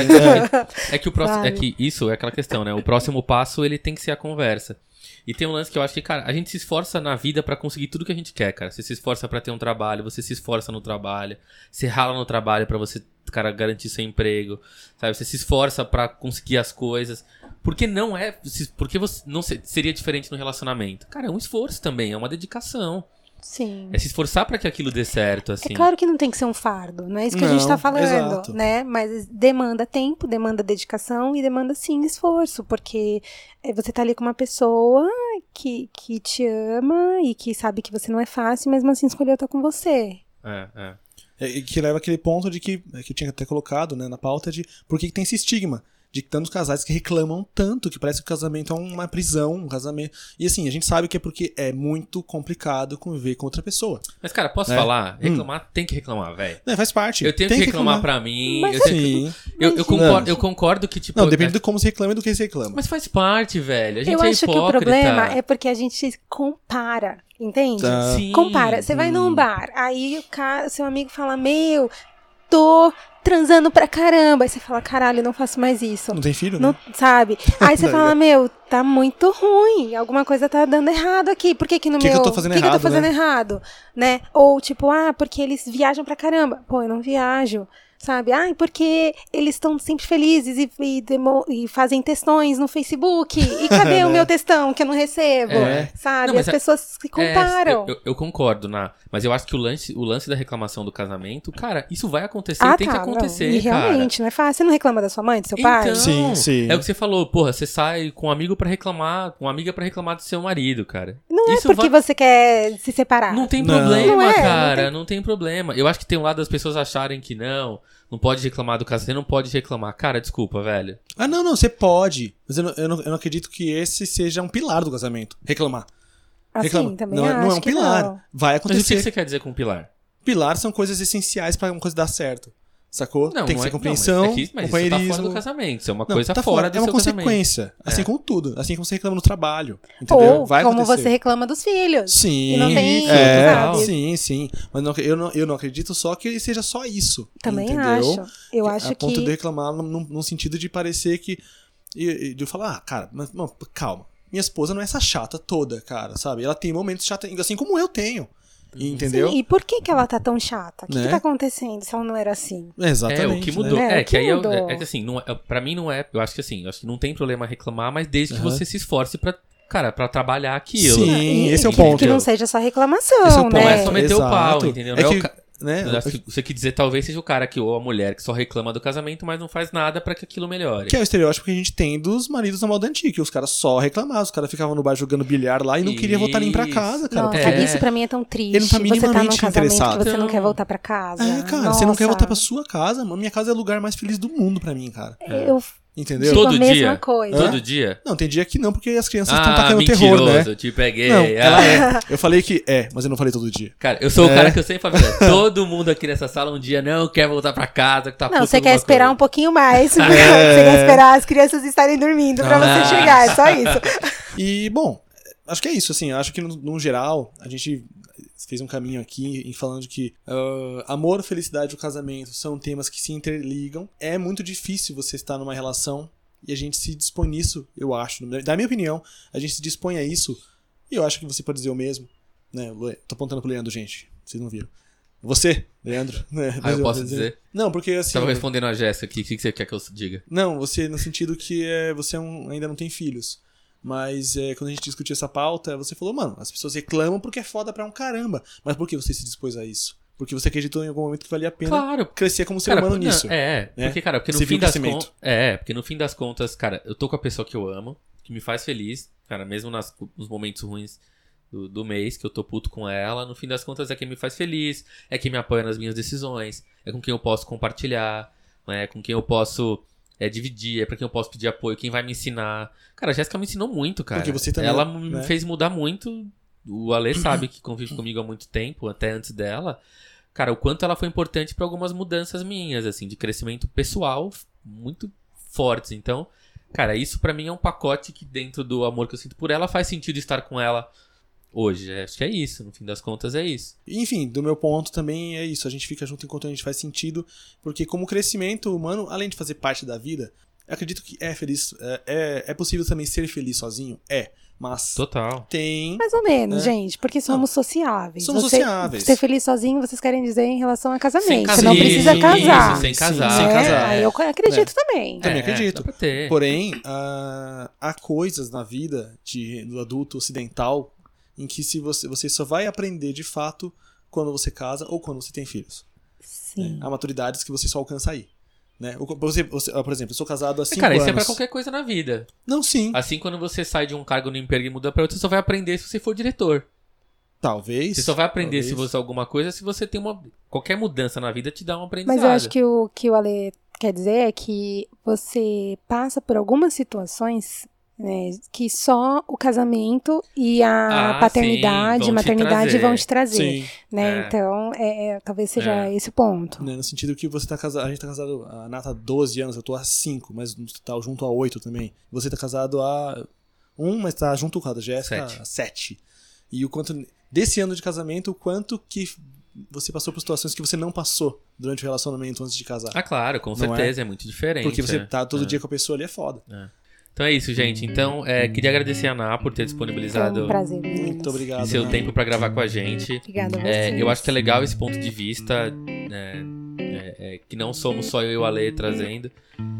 é que o próximo, é que isso é aquela questão, né? O próximo passo ele tem que ser a conversa. E tem um lance que eu acho que, cara, a gente se esforça na vida pra conseguir tudo que a gente quer, cara. Você se esforça pra ter um trabalho, você se esforça no trabalho, você rala no trabalho pra você, cara, garantir seu emprego, sabe? Você se esforça pra conseguir as coisas. Porque não é, porque você não se- seria diferente no relacionamento. Cara, é um esforço também, é uma dedicação. Sim. É se esforçar pra que aquilo dê certo, assim. É claro que não tem que ser um fardo, não é isso que a gente Não, tá falando, exato. né? Mas demanda tempo, demanda dedicação e demanda sim esforço, porque é, você tá ali com uma pessoa que, que te ama e que sabe que você não é fácil, mesmo assim escolheu estar com você. É, é. É, e que leva aquele ponto de que, é, que eu tinha até colocado né, na pauta de por que, que tem esse estigma de tantos casais que reclamam tanto, que parece que o casamento é uma prisão, um casamento. E assim, a gente sabe que é porque é muito complicado conviver com outra pessoa. Mas, cara, posso É. falar? Reclamar tem que reclamar, velho. Né, faz parte. Eu tenho Tem que reclamar pra mim. Mas eu, tenho- Sim. eu, eu concordo, eu concordo que, tipo. Não, depende de como se reclama e do que se reclama. Mas faz parte, velho. A gente Eu é acho que o hipócrita. problema é porque a gente compara, entende? Tá. Sim. Compara. Você vai Hum. num bar, aí o cara, seu amigo fala: Meu, tô transando pra caramba. Aí você fala: Caralho, eu não faço mais isso. Não tem filho, Não, né? sabe? Aí você fala, meu, tá muito ruim. Alguma coisa tá dando errado aqui. Por que que no Que que meu... eu tô fazendo que que eu tô errado, fazendo né? errado? Né? Ou tipo, ah, porque eles viajam pra caramba. Pô, eu não viajo. Sabe? Ah, porque eles estão sempre felizes e, e demo- e fazem textões no Facebook. E cadê o meu textão que eu não recebo? É. Sabe? Não, As é- pessoas se comparam. É, eu, eu- eu concordo, na, mas eu acho que o lance, o lance da reclamação do casamento, cara, isso vai acontecer ah, e tem tá. que acontecer, não. E cara. realmente, não é fácil. Você não reclama da sua mãe, do seu pai? Então, Sim, sim. É o que você falou, porra, você sai com um amigo pra reclamar, com uma amiga pra reclamar do seu marido, cara. Não Isso é porque vai- você quer se separar. Não tem Não. problema, Não é, não cara, tem- não tem... problema. Eu acho que tem um lado das pessoas acharem que não, não pode reclamar do casamento, você não pode reclamar. Cara, desculpa, velho. Ah, não, não, você pode. Mas eu não, eu, não, eu não acredito que esse seja um pilar do casamento. Reclamar. Assim, Reclamar. também não, é- não é um que pilar. não. Vai Mas o que acontecer. você quer dizer com pilar? Pilar são coisas essenciais pra uma coisa dar certo. Sacou? Não, tem que não ser é- compreensão, não, mas, é que, mas isso tá fora do casamento. Isso é uma Não, coisa tá fora do é uma seu casamento. consequência. Assim É. como tudo. Assim como você reclama no trabalho. Entendeu? Ou Vai como acontecer. você reclama dos filhos. Sim, E não tem- é, sabe? sim, sim. Mas não- eu, não, eu não acredito só que seja só isso. Também entendeu? acho. Eu a acho ponto de que. reclamar num, num- sentido de parecer que. E de eu falar, ah, cara, mas, não, calma. Minha esposa não é essa chata toda, cara, sabe? Ela tem momentos chatos, assim como eu tenho. Entendeu? Sim, e por que, que ela tá tão chata? O que, Né? que tá acontecendo se ela não era assim? Exatamente. É, o que mudou. né? É, É, o que que aí eu- é, é que assim, não é, pra mim não é. Eu acho que assim, eu acho que não tem problema reclamar, mas desde que Aham. você se esforce pra, cara, pra trabalhar aquilo. Sim, E- esse é o ponto. Que não seja só reclamação, Esse é o ponto. Não né? é só meter o Exato. pau, entendeu? É Não é que, o ca- né, Eu acho que Você quer dizer, talvez seja o cara que, ou a mulher, que só reclama do casamento, mas não faz nada pra que aquilo melhore. Que é o estereótipo que a gente tem dos maridos na moda antiga, que os caras só reclamavam, os caras ficavam no bar jogando bilhar lá e não queriam voltar nem pra Isso. casa, cara. Nossa, É. isso pra mim é tão triste. Ele não tá você tá minimamente interessado. que você não quer voltar pra casa. É, cara, você não quer Nossa. voltar pra sua casa, mano. Minha casa é o lugar mais feliz do mundo pra mim, cara. Eu Entendeu? Todo a mesma dia? coisa. Todo dia? Não, tem dia que não, porque as crianças estão Ah, tacando mentiroso, terror, né? eu te peguei. Não, Ah. ela é. Eu falei que é, mas eu não falei todo dia. Cara, eu sou o É. cara que eu sempre falo, "Olha, todo mundo aqui nessa sala um dia não quer voltar pra casa, que tá Não, você quer esperar coisa. um pouquinho mais. É. Você quer esperar as crianças estarem dormindo pra Ah. você chegar. É só isso. E, bom, acho que é isso, assim. Acho que, no, no geral, a gente fez um caminho aqui em falando que ah, amor, felicidade e o casamento são temas que se interligam. É muito difícil você estar numa relação e a gente se dispõe nisso, eu acho. Da minha opinião, a gente se dispõe a isso. E eu acho que você pode dizer o mesmo. Né? Tô apontando pro Leandro, gente. Vocês não viram. Você, Leandro. né? Ah, eu posso dizer? Não, porque assim. Tava respondendo a Jéssica aqui, o que que você quer que eu diga? Não, você no sentido que é, você é um- ainda não tem filhos. Mas é, quando a gente discutiu essa pauta, você falou, mano, as pessoas reclamam porque é foda pra um caramba. Mas por que você se dispôs a isso? Porque você acreditou em algum momento que valia a pena Claro, crescer como ser Cara, humano não, nisso. É, né? porque, cara, porque no fim das contas. É, porque no fim das contas, cara, eu tô com a pessoa que eu amo, que me faz feliz, cara, mesmo nas- nos momentos ruins do, do mês, que eu tô puto com ela, no fim das contas é quem me faz feliz, é quem me apoia nas minhas decisões, é com quem eu posso compartilhar, né, é com quem eu posso é, dividir, é pra quem eu posso pedir apoio, quem vai me ensinar. Cara, a Jéssica me ensinou muito, cara. Porque você também, Ela me né? fez mudar muito. O Ale sabe que convive comigo há muito tempo, até antes dela. Cara, o quanto ela foi importante pra algumas mudanças minhas, assim, de crescimento pessoal muito fortes. Então, cara, isso pra mim é um pacote que dentro do amor que eu sinto por ela faz sentido estar com ela hoje. É, acho que é isso, no fim das contas é isso. Enfim, do meu ponto também é isso. A gente fica junto enquanto a gente faz sentido. Porque como crescimento humano, além de fazer parte da vida, eu acredito que é feliz. É, é, é possível também ser feliz sozinho? É. Mas Total. tem. Mais ou menos, É. gente, porque somos sociáveis. Somos Você- sociáveis. Ser feliz sozinho, vocês querem dizer em relação a casamento. Sem Você casar. não precisa casar. Isso, sem Sim, casar. sem né? casar. Aí eu acredito também. Também É, acredito. Porém, ah, há coisas na vida de, do adulto ocidental em que se você, você só vai aprender de fato quando você casa ou quando você tem filhos. Sim. Há maturidades que você só alcança aí. Né? Exemplo, você- por exemplo, eu sou casado há cinco Cara, anos. isso é pra qualquer coisa na vida. Não, sim. Assim, quando você sai de um cargo no emprego e muda pra outro, você só vai aprender se você for diretor. Talvez. Você só vai aprender se talvez. você alguma coisa se você tem uma. Qualquer mudança na vida te dá um aprendizado. Mas eu acho que o que o Ale quer dizer é que você passa por algumas situações né, que só o casamento e a Ah, paternidade sim, vão te maternidade trazer. vão te trazer. Sim. Né? É. Então, é, é, talvez seja É. esse o ponto. Né, No sentido que você tá casado. A gente tá casado. A Nata há 12 anos, eu tô há 5, mas tá junto há 8 também. Você tá casado há 1, mas tá junto com a Jéssica Sete. há 7. E o quanto. Desse ano de casamento, o quanto que você passou por situações que você não passou durante o relacionamento antes de casar. Ah, claro, com Não certeza, é? muito diferente. Porque você é. tá todo É. dia com a pessoa ali é foda. Então é isso, gente. Então, é, queria agradecer a Ana por ter Foi disponibilizado um prazer. meninas. Muito obrigado. seu né? tempo pra gravar com a gente. Obrigada a É, eu acho que é legal esse ponto de vista, né, é, é, que não somos só eu e o Ale trazendo.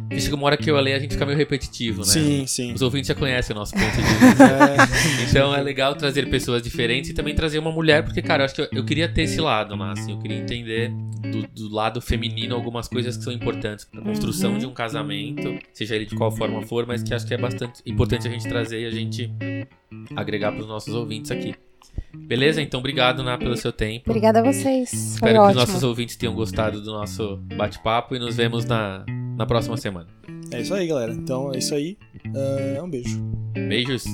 Porque chega uma hora que eu e o Ale a gente fica meio repetitivo, né? Sim, sim. Os ouvintes já conhecem o nosso ponto de vista. É, Então é legal trazer pessoas diferentes e também trazer uma mulher, porque, cara, eu acho que eu, eu queria ter esse lado, né? Assim, eu queria entender do, do lado feminino algumas coisas que são importantes pra construção Uhum. de um casamento, seja ele de qual forma for, mas que acho que é bastante importante a gente trazer e a gente agregar pros nossos ouvintes aqui. Beleza? Então, obrigado, Ná, pelo seu tempo. Obrigada a vocês. Foi Espero que os nossos ouvintes tenham gostado do nosso bate-papo e nos vemos na, na próxima semana. é isso aí, galera. Então é isso aí. É, um beijo. Beijos!